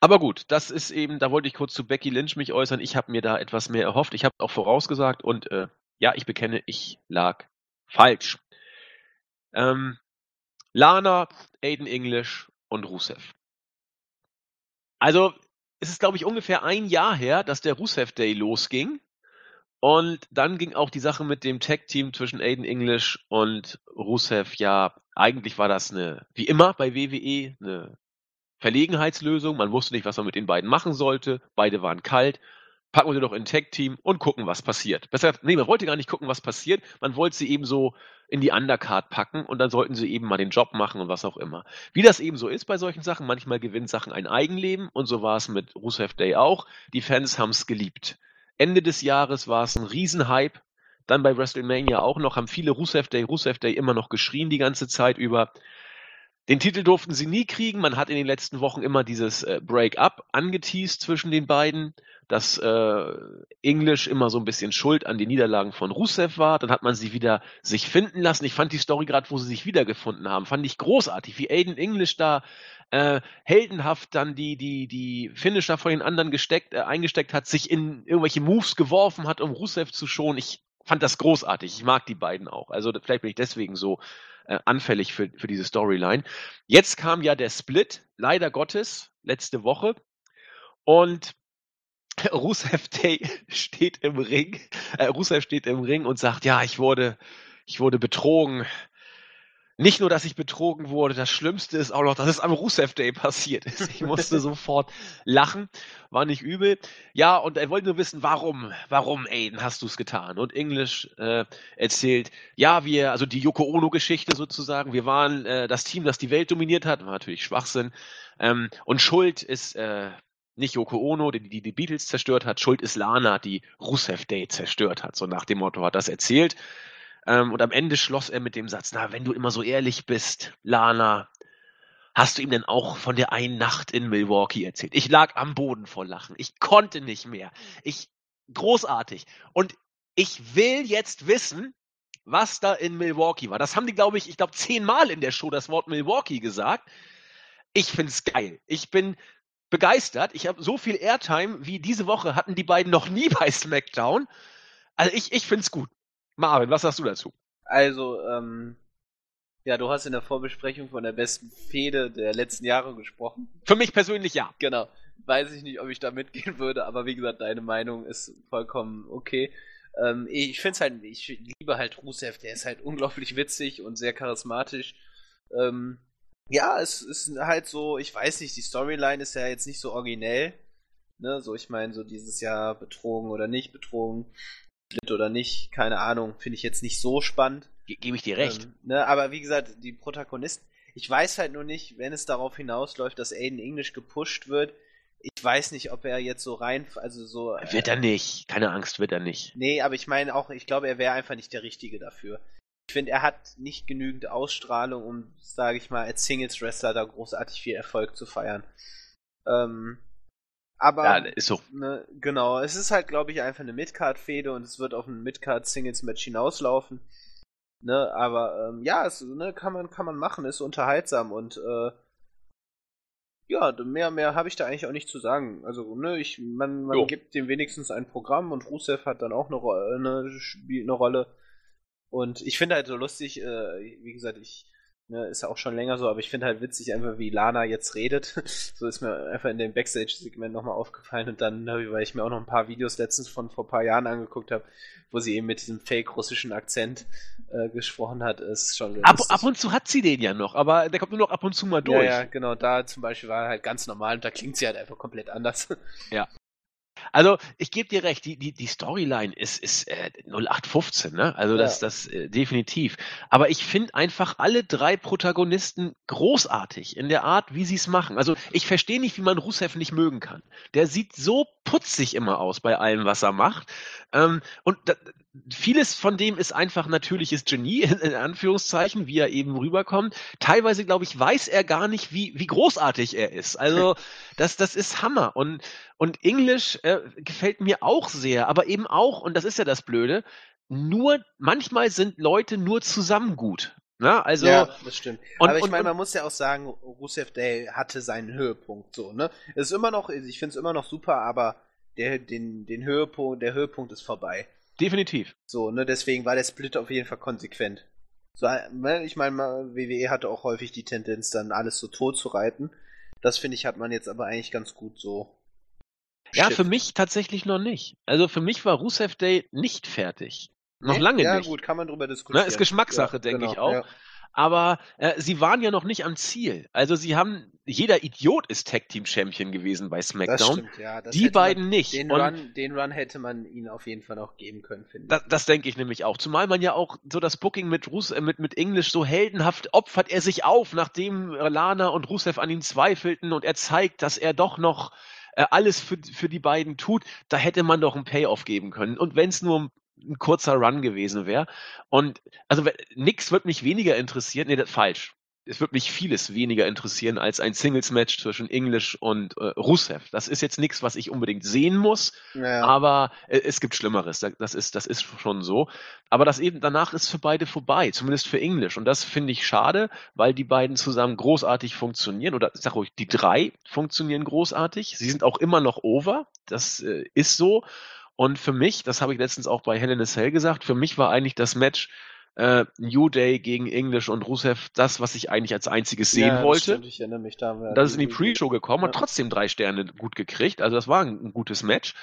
aber gut, das ist eben, da wollte ich kurz zu Becky Lynch mich äußern. Ich habe mir da etwas mehr erhofft. Ich habe auch vorausgesagt und äh, ja, ich bekenne, ich lag falsch. Ähm, Lana, Aiden English und Rusev. Also, es ist, glaube ich, ungefähr ein Jahr her, dass der Rusev Day losging. Und dann ging auch die Sache mit dem Tag-Team zwischen Aiden English und Rusev. Ja, eigentlich war das eine, wie immer bei WWE, eine Verlegenheitslösung. Man wusste nicht, was man mit den beiden machen sollte. Beide waren kalt. Packen wir sie doch in Tag-Team und gucken, was passiert. Besser, nee, man wollte gar nicht gucken, was passiert. Man wollte sie eben so in die Undercard packen und dann sollten sie eben mal den Job machen und was auch immer. Wie das eben so ist bei solchen Sachen, manchmal gewinnen Sachen ein Eigenleben und so war es mit Rusev Day auch. Die Fans haben es geliebt. Ende des Jahres war es ein Riesenhype. Dann bei WrestleMania auch noch, haben viele Rusev Day, Rusev Day immer noch geschrien die ganze Zeit über. Den Titel durften sie nie kriegen. Man hat in den letzten Wochen immer dieses äh, Break-up angeteased zwischen den beiden, dass äh, English immer so ein bisschen schuld an den Niederlagen von Rusev war. Dann hat man sie wieder sich finden lassen. Ich fand die Story gerade, wo sie sich wiedergefunden haben, fand ich großartig, wie Aiden English da äh, heldenhaft dann die die die Finisher von den anderen gesteckt äh, eingesteckt hat, sich in irgendwelche Moves geworfen hat, um Rusev zu schonen. Ich fand das großartig. Ich mag die beiden auch. Also vielleicht bin ich deswegen so äh, anfällig für, für diese Storyline. Jetzt kam ja der Split, leider Gottes, letzte Woche. Und Rusev Day steht im Ring, äh, Rusev steht im Ring und sagt, ja, ich wurde, ich wurde betrogen. Nicht nur, dass ich betrogen wurde, das Schlimmste ist auch noch, dass es am Rusev Day passiert ist. Ich musste sofort lachen, war nicht übel. Ja, und er wollte nur wissen, warum, warum, Aiden, hast du es getan? Und English äh, erzählt, ja, wir, also die Yoko Ono-Geschichte sozusagen, wir waren äh, das Team, das die Welt dominiert hat, war natürlich Schwachsinn. Ähm, und Schuld ist äh, nicht Yoko Ono, die, die die Beatles zerstört hat, Schuld ist Lana, die Rusev Day zerstört hat. So nach dem Motto hat das erzählt. Ähm, und am Ende schloss er mit dem Satz, na, wenn du immer so ehrlich bist, Lana, hast du ihm denn auch von der einen Nacht in Milwaukee erzählt? Ich lag am Boden vor Lachen. Ich konnte nicht mehr. Ich, großartig. Und ich will jetzt wissen, was da in Milwaukee war. Das haben die, glaube ich, ich glaube, zehnmal in der Show das Wort Milwaukee gesagt. Ich find's geil. Ich bin begeistert. Ich habe so viel Airtime wie diese Woche hatten die beiden noch nie bei SmackDown. Also ich, ich find's gut. Marvin, was sagst du dazu? Also, ähm, ja, du hast in der Vorbesprechung von der besten Fehde der letzten Jahre gesprochen. Für mich persönlich ja. Genau. Weiß ich nicht, ob ich da mitgehen würde, aber wie gesagt, deine Meinung ist vollkommen okay. Ähm, ich finde es halt, ich liebe halt Rusev, der ist halt unglaublich witzig und sehr charismatisch. Ähm, ja, es ist halt so, ich weiß nicht, die Storyline ist ja jetzt nicht so originell. Ne, so ich meine, so dieses Jahr betrogen oder nicht betrogen, Split oder nicht, keine Ahnung, finde ich jetzt nicht so spannend. Ge Gebe ich dir recht. Ähm, ne, aber wie gesagt, die Protagonisten, ich weiß halt nur nicht, wenn es darauf hinausläuft, dass Aiden English gepusht wird, ich weiß nicht, ob er jetzt so rein, also so. Wird er nicht. Keine Angst, wird er nicht. Nee, aber ich meine auch, ich glaube, er wäre einfach nicht der Richtige dafür. Ich finde, er hat nicht genügend Ausstrahlung, um, sage ich mal, als Singles-Wrestler da großartig viel Erfolg zu feiern. Ähm, aber, ja, ist so. Ne, genau, es ist halt, glaube ich, einfach eine Midcard-Fehde und es wird auf ein Midcard-Singles-Match hinauslaufen. Ne, aber ähm, ja, es ne, kann man kann man machen, ist unterhaltsam und äh, ja, mehr, mehr habe ich da eigentlich auch nicht zu sagen. Also, ne, ich, man, man gibt dem wenigstens ein Programm und Rusev hat dann auch eine, eine, spielt eine Rolle. Und ich finde halt so lustig, äh, wie gesagt, ich, ne, ist ja auch schon länger so, aber ich finde halt witzig einfach, wie Lana jetzt redet. so ist mir einfach in dem Backstage-Segment nochmal aufgefallen und dann, weil ich mir auch noch ein paar Videos letztens von vor ein paar Jahren angeguckt habe, wo sie eben mit diesem fake-russischen Akzent äh, gesprochen hat, ist schon ab, ab, und zu hat sie den ja noch, aber der kommt nur noch ab und zu mal durch. Ja, ja, genau, da zum Beispiel war er halt ganz normal und da klingt sie halt einfach komplett anders. Ja. Also ich gebe dir recht, die, die, die Storyline ist, ist äh, 0815, ne? Also das, ja. das äh, definitiv. Aber ich finde einfach alle drei Protagonisten großartig in der Art, wie sie es machen. Also ich verstehe nicht, wie man Rusev nicht mögen kann. Der sieht so putzig immer aus bei allem, was er macht. Ähm, und da, vieles von dem ist einfach natürliches Genie, in Anführungszeichen, wie er eben rüberkommt. Teilweise, glaube ich, weiß er gar nicht, wie, wie großartig er ist. Also, das, das ist Hammer. Und, und Englisch äh, gefällt mir auch sehr, aber eben auch, und das ist ja das Blöde, nur, manchmal sind Leute nur zusammen gut. Na, ne? also, ja, das stimmt. Und, aber ich meine, man muss ja auch sagen, Rusev Day hatte seinen Höhepunkt so, ne? Es ist immer noch, ich finde es immer noch super, aber der, den, den Höhepunkt, der Höhepunkt ist vorbei. Definitiv. So, ne, deswegen war der Split auf jeden Fall konsequent. So, ne, ich meine, WWE hatte auch häufig die Tendenz, dann alles so tot zu reiten. Das finde ich, hat man jetzt aber eigentlich ganz gut so. Ja, Shit. für mich tatsächlich noch nicht. Also für mich war Rusev Day nicht fertig. Noch nee? lange ja, nicht. Ja, gut, kann man drüber diskutieren. Ne, ist Geschmackssache, ja, denke genau, ich auch. Ja aber äh, sie waren ja noch nicht am Ziel. Also sie haben, jeder Idiot ist Tag Team Champion gewesen bei SmackDown. Das stimmt, ja. Das die beiden man, nicht. Den Run, den Run hätte man ihnen auf jeden Fall auch geben können, finde ich. Das, das denke ich nämlich auch. Zumal man ja auch so das Booking mit, Rus äh, mit, mit Englisch so heldenhaft opfert er sich auf, nachdem Lana und Rusev an ihn zweifelten und er zeigt, dass er doch noch äh, alles für, für die beiden tut, da hätte man doch einen Payoff geben können. Und wenn es nur ein kurzer Run gewesen wäre. Und also nix wird mich weniger interessieren. Nee, das falsch. Es wird mich vieles weniger interessieren als ein Singles-Match zwischen English und äh, Rusev. Das ist jetzt nichts, was ich unbedingt sehen muss, ja. aber äh, es gibt Schlimmeres. Das ist, das ist schon so. Aber das eben danach ist für beide vorbei, zumindest für English. Und das finde ich schade, weil die beiden zusammen großartig funktionieren. Oder sag ruhig, die drei funktionieren großartig. Sie sind auch immer noch over. Das äh, ist so. Und für mich, das habe ich letztens auch bei Hell in a Cell gesagt, für mich war eigentlich das Match äh, New Day gegen English und Rusev das, was ich eigentlich als einziges sehen ja, wollte. Stimmt, ich erinnere mich da. Das ist in die Pre-Show gekommen ja. und trotzdem drei Sterne gut gekriegt. Also das war ein, ein gutes Match.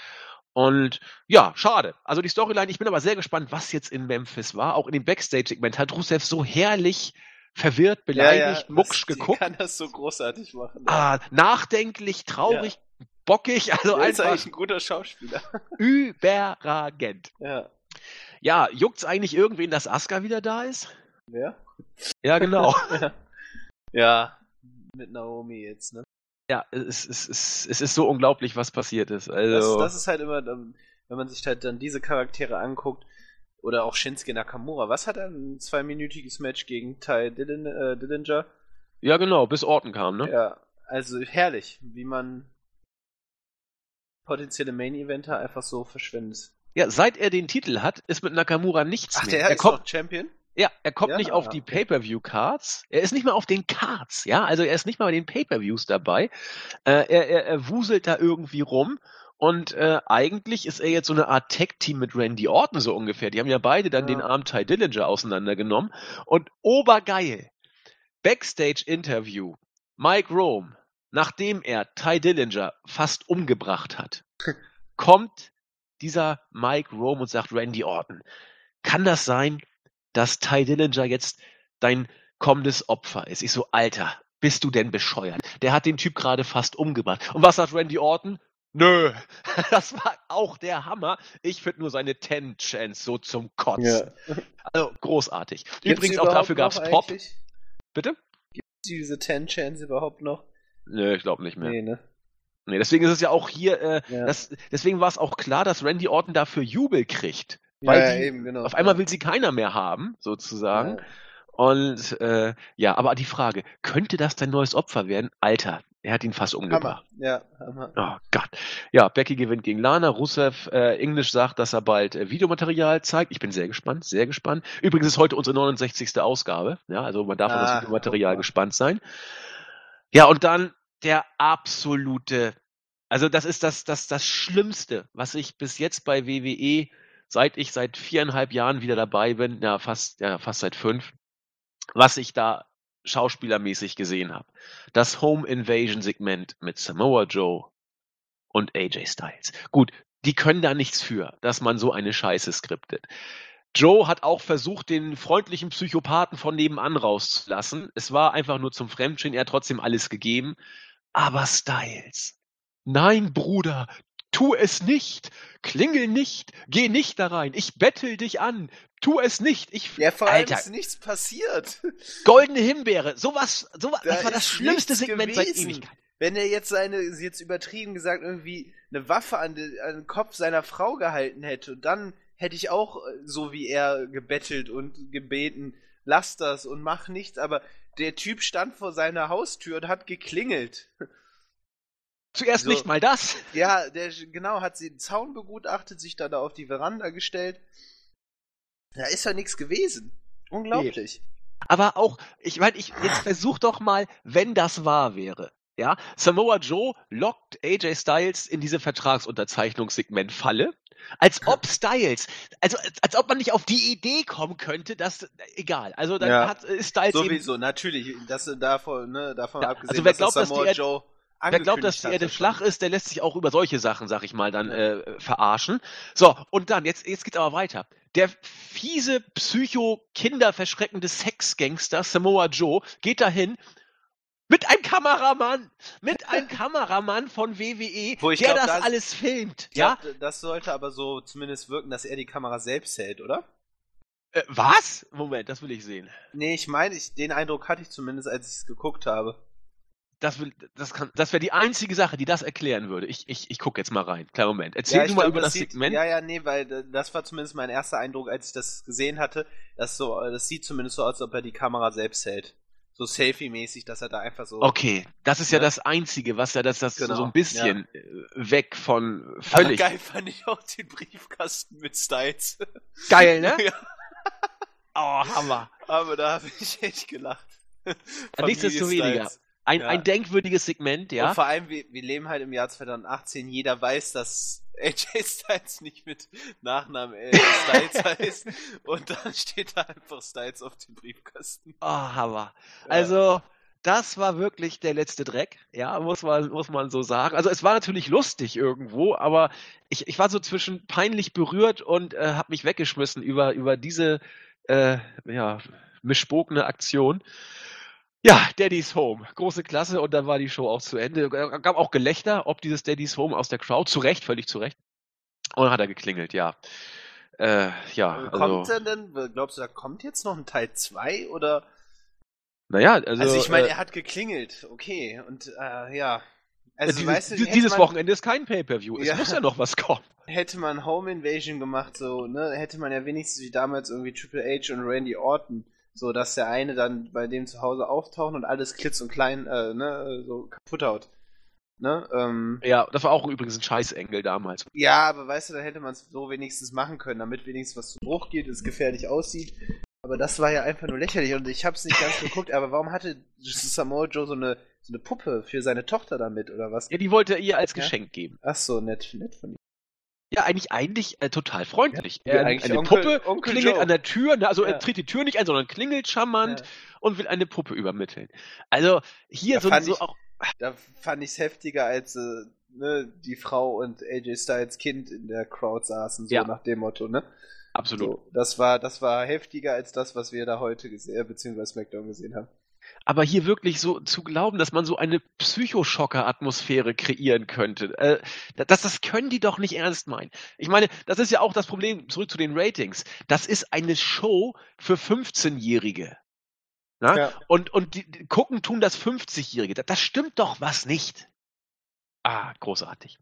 Und ja, schade. Also die Storyline, ich bin aber sehr gespannt, was jetzt in Memphis war. Auch in dem Backstage-Segment hat Rusev so herrlich verwirrt, beleidigt, ja, ja, mucksch das, geguckt. kann das so großartig machen. Ah, nachdenklich, traurig, bockig, also der einfach. Ist eigentlich ein guter Schauspieler. Überragend. Ja. Ja, juckt's eigentlich irgendwen, dass Asuka wieder da ist? Wer? Ja, genau. ja. ja, mit Naomi jetzt, ne? Ja, es, es, es, es ist so unglaublich, was passiert ist. Also... Das, das ist halt immer, wenn man sich halt dann diese Charaktere anguckt, oder auch Shinsuke Nakamura. Was hat er? Ein zweiminütiges Match gegen Ty Dillinger? Äh, Dillinger? Ja, genau, bis Orton kam, ne? Ja, also herrlich, wie man potenzielle Main-Eventer einfach so verschwendet. Ja, seit er den Titel hat, ist mit Nakamura nichts Ach, mehr. der er ist kommt, Champion? Ja, er kommt Ja. nicht auf die Pay-Per-View-Cards. Er ist nicht mal auf den Cards, ja. Also er ist nicht mal bei den Pay-Per-Views dabei. Äh, er, er, er wuselt da irgendwie rum. Und äh, eigentlich ist er jetzt so eine Art Tech-Team mit Randy Orton so ungefähr. Die haben ja beide dann Ja. den armen Ty Dillinger auseinandergenommen. Und obergeil. Backstage-Interview. Mike Rome, nachdem er Ty Dillinger fast umgebracht hat, kommt dieser Mike Rome und sagt Randy Orton, kann das sein, dass Ty Dillinger jetzt dein kommendes Opfer ist? Ich so, Alter, bist du denn bescheuert? Der hat den Typ gerade fast umgebracht. Und was sagt Randy Orton? Nö, das war auch der Hammer. Ich finde nur seine Ten Chance so zum Kotzen. Also großartig. Gibt's Übrigens auch dafür gab's noch Pop. eigentlich? Bitte? Gibt's diese Ten Chance überhaupt noch? Nö, ich glaube nicht mehr. Nee, ne? Nee, deswegen ist es ja auch hier, äh, Ja. das, deswegen war es auch klar, dass Randy Orton dafür Jubel kriegt. Weil ja, die- eben, genau. Auf einmal will sie keiner mehr haben, sozusagen. Ja. Und äh, ja, aber die Frage, könnte das dein neues Opfer werden? Alter, er hat ihn fast umgebracht. Hammer. Ja, Hammer. Oh Gott. Ja, Becky gewinnt gegen Lana. Rusev äh, Englisch sagt, dass er bald äh, Videomaterial zeigt. Ich bin sehr gespannt, sehr gespannt. Übrigens ist heute unsere 69. Ausgabe. Ja, also man darf auf das Ah, Videomaterial gespannt sein. Ja, und dann der absolute, also das ist das, das, das Schlimmste, was ich bis jetzt bei WWE, seit ich seit viereinhalb Jahren wieder dabei bin, ja, fast, ja, fast seit fünf, was ich da schauspielermäßig gesehen habe. Das Home Invasion Segment mit Samoa Joe und AJ Styles. Gut, die können da nichts für, dass man so eine Scheiße skriptet. Joe hat auch versucht, den freundlichen Psychopathen von nebenan rauszulassen. Es war einfach nur zum Fremdschehen, er hat trotzdem alles gegeben. Aber Styles. Nein, Bruder, tu es nicht. Klingel nicht. Geh nicht da rein. Ich bettel dich an. Tu es nicht. Ich, Ja, vor allem Alter, ist nichts passiert. goldene Himbeere. Sowas, sowas, Da das war das schlimmste Segment seit gewesen. Ewigkeit. Wenn er jetzt seine, jetzt übertrieben gesagt, irgendwie eine Waffe an, den, an den Kopf seiner Frau gehalten hätte, und dann hätte ich auch, äh, so wie er, gebettelt und gebeten, lass das und mach nichts, aber der Typ stand vor seiner Haustür und hat geklingelt. Zuerst So. nicht mal das. Ja, der genau hat sie den Zaun begutachtet, sich dann da auf die Veranda gestellt. Da ist ja nichts gewesen. Unglaublich. Aber auch, ich meine, ich, jetzt versuch doch mal, wenn das wahr wäre. Ja, Samoa Joe lockt AJ Styles in diese Vertragsunterzeichnungssegment-Falle. Als ob Styles, also als, als ob man nicht auf die Idee kommen könnte, dass, egal, also dann Ja. hat Styles eben, Sowieso, natürlich, dass davon, ne, davon Ja, abgesehen, also wer dass glaubt, dass die Samoa Erde- Joe wer glaubt, dass die Erde flach ist, der lässt sich auch über solche Sachen, sag ich mal, dann äh, verarschen. So, und dann, jetzt, jetzt geht's aber weiter. Der fiese, psycho-kinderverschreckende Sexgangster Samoa Joe geht dahin mit einem Kameramann, mit einem Kameramann von WWE, Wo ich der glaub, das das- alles filmt. Ja, glaub, das sollte aber so zumindest wirken, dass er die Kamera selbst hält, oder? äh, was? Moment, das will ich sehen. Nee, ich meine, ich, den Eindruck hatte ich zumindest, als ich es geguckt habe. Das, will, das, kann, das wäre die einzige Sache, die das erklären würde. Ich, ich, ich gucke jetzt mal rein. Kleinen Moment. Erzähl ich du mal glaub, über das sieht, Segment. Ja, ja, nee, weil äh, das war zumindest mein erster Eindruck, als ich das gesehen hatte. Das, so, äh, das sieht zumindest so aus, als ob er die Kamera selbst hält. So Selfie-mäßig, dass er da einfach so. Okay, das ist ja, Ja. das Einzige, was ja das, das Genau, so ein bisschen äh, weg von völlig Aber geil fand ich auch den Briefkasten mit Styles. geil, ne? ja, Oh, Hammer. aber da habe ich echt gelacht. Nichtsdestoweniger. Ein, Ja. ein denkwürdiges Segment, ja. Und vor allem, wir, wir leben halt im Jahr 2018. Jeder weiß, dass AJ Styles nicht mit Nachnamen äh, Styles heißt. Und dann steht da einfach Styles auf dem Briefkasten. Oh, Hammer. Also, das war wirklich der letzte Dreck, ja, muss man, muss man so sagen. Also es war natürlich lustig irgendwo, aber ich, ich war so zwischen peinlich berührt und äh, habe mich weggeschmissen über, über diese äh, ja, mischbogene Aktion. Ja, Daddy's Home. Große Klasse und dann war die Show auch zu Ende. G- Gab auch Gelächter, ob dieses Daddy's Home aus der Crowd. Zu Recht, völlig zu Recht. Und dann hat er geklingelt, ja. Äh, ja, kommt also, er denn, glaubst du, da kommt jetzt noch ein Teil 2 oder? naja, also, Also, ich meine, äh, er hat geklingelt, okay, und äh, ja. Also, dieses, weißt du, dieses man, Wochenende ist kein Pay-Per-View. Es Ja. muss ja noch was kommen. hätte man Home Invasion gemacht, so, ne, hätte man ja wenigstens wie damals irgendwie Triple H und Randy Orton, so, dass der eine dann bei dem zu Hause auftaucht und alles klitz und klein, äh, ne, so kaputt haut. Ne, ähm, Ja, das war auch übrigens ein Scheißengel damals. ja, aber weißt du, da hätte man es so wenigstens machen können, damit wenigstens was zu Bruch geht, es gefährlich aussieht. Aber das war ja einfach nur lächerlich und ich hab's nicht ganz geguckt, aber warum hatte Samoa Joe so eine, so eine Puppe für seine Tochter damit oder was? Ja, die wollte er ihr als Geschenk geben. Ach so, nett, nett von ihm. Ja, eigentlich, eigentlich äh, total freundlich. Ja, er, eine Onkel- Puppe Onkel klingelt Joe. an der Tür, ne, also Ja. er tritt die Tür nicht ein, sondern klingelt charmant Ja. und will eine Puppe übermitteln. Also hier Da so, fand so ich- auch. Da fand ich's heftiger, als äh, ne, die Frau und AJ Styles Kind in der Crowd saßen, so nach dem Motto, ne? Absolut. So, das war, das war heftiger als das, was wir da heute gesehen, äh, beziehungsweise SmackDown gesehen haben. Aber hier wirklich so zu glauben, dass man so eine Psychoschocker-Atmosphäre kreieren könnte, äh, das, das können die doch nicht ernst meinen. Ich meine, das ist ja auch das Problem, zurück zu den Ratings. Das ist eine Show für 15-Jährige. Na? Ja. Und, und die, die gucken tun das 50-Jährige. Das, das stimmt doch was nicht. Ah, großartig.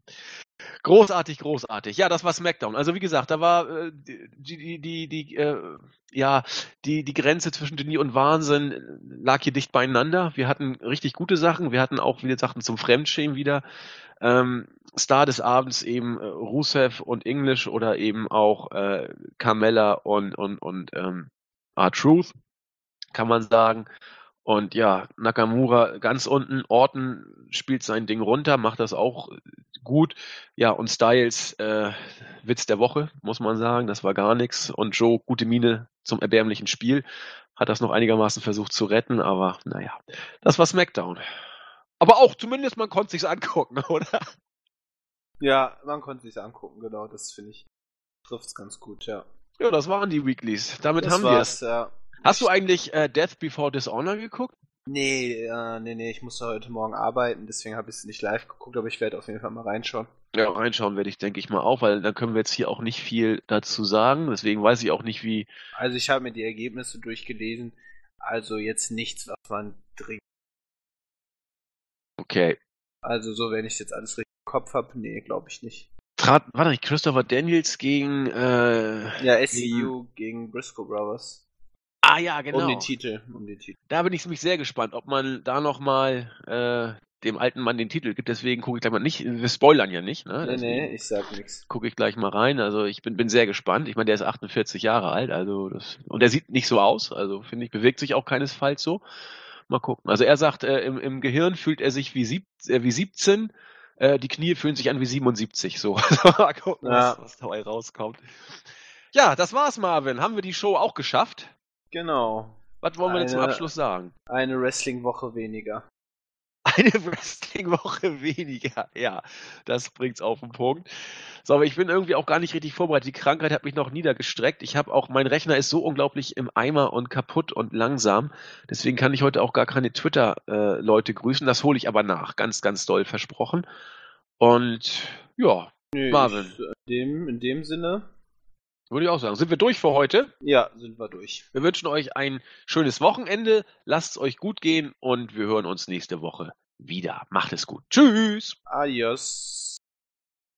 Großartig, großartig. Ja, das war SmackDown. Also wie gesagt, da war äh, die, die, die, äh, ja, die, die Grenze zwischen Genie und Wahnsinn lag hier dicht beieinander. Wir hatten richtig gute Sachen. Wir hatten auch wieder Sachen zum Fremdschämen wieder. Ähm, Star des Abends eben äh, Rusev und English oder eben auch äh, Carmella und, und, und ähm, R-Truth, kann man sagen. Und ja, Nakamura ganz unten, Orton spielt sein Ding runter, macht das auch gut. Ja, und Styles, äh, Witz der Woche, muss man sagen, das war gar nichts. Und Joe, gute Miene zum erbärmlichen Spiel, hat das noch einigermaßen versucht zu retten, aber naja, das war SmackDown. Aber auch zumindest, man konnte sich's angucken, oder? Ja, man konnte sich's angucken, genau, das finde ich. Trifft's ganz gut, ja. Ja, das waren die Weeklies. Damit das haben war's, wir's. ja. Hast du eigentlich äh, Death Before Dishonor geguckt? Nee, äh, nee, nee, ich musste heute Morgen arbeiten, deswegen habe ich es nicht live geguckt, aber ich werde auf jeden Fall mal reinschauen. Ja, reinschauen werde ich, denke ich mal, auch, weil dann können wir jetzt hier auch nicht viel dazu sagen. Deswegen weiß ich auch nicht, wie. Also ich habe mir die Ergebnisse durchgelesen, also jetzt nichts, was man dringend. Okay. Also so, wenn ich jetzt alles richtig im Kopf habe, nee, glaube ich nicht. Trat, war nicht Christopher Daniels gegen. Äh, Ja, SCU gegen Briscoe Brothers. Ah ja, genau. Um den Titel, um den Titel. Da bin ich nämlich sehr gespannt, ob man da nochmal äh, dem alten Mann den Titel gibt. Deswegen gucke ich gleich mal nicht. Wir spoilern ja nicht, ne? Nee, Deswegen nee, ich sag nix. gucke ich gleich mal rein. Also ich bin, bin sehr gespannt. Ich meine, der ist 48 Jahre alt, also das und der sieht nicht so aus. Also finde ich, bewegt sich auch keinesfalls so. Mal gucken. Also er sagt, äh, im, im Gehirn fühlt er sich wie, sieb, äh, wie 17. Äh, die Knie fühlen sich an wie 77. So, mal gucken, Ja. was, was dabei rauskommt. Ja, das war's, Marvin. Haben wir die Show auch geschafft? Genau. Was wollen wir denn zum Eine- Abschluss sagen? Eine Wrestling-Woche weniger. Eine Wrestling-Woche weniger. Ja, das bringt's auf den Punkt. So, aber ich bin irgendwie auch gar nicht richtig vorbereitet. Die Krankheit hat mich noch niedergestreckt. Ich habe auch, mein Rechner ist so unglaublich im Eimer und kaputt und langsam. Deswegen kann ich heute auch gar keine Twitter-Leute grüßen. Das hole ich aber nach. Ganz, ganz doll versprochen. Und ja, Nö, Marvin. ich- In dem, in dem Sinne, würde ich auch sagen. Sind wir durch für heute? ja, sind wir durch. Wir wünschen euch ein schönes Wochenende. Lasst es euch gut gehen und wir hören uns nächste Woche wieder. Macht es gut. Tschüss. Adios.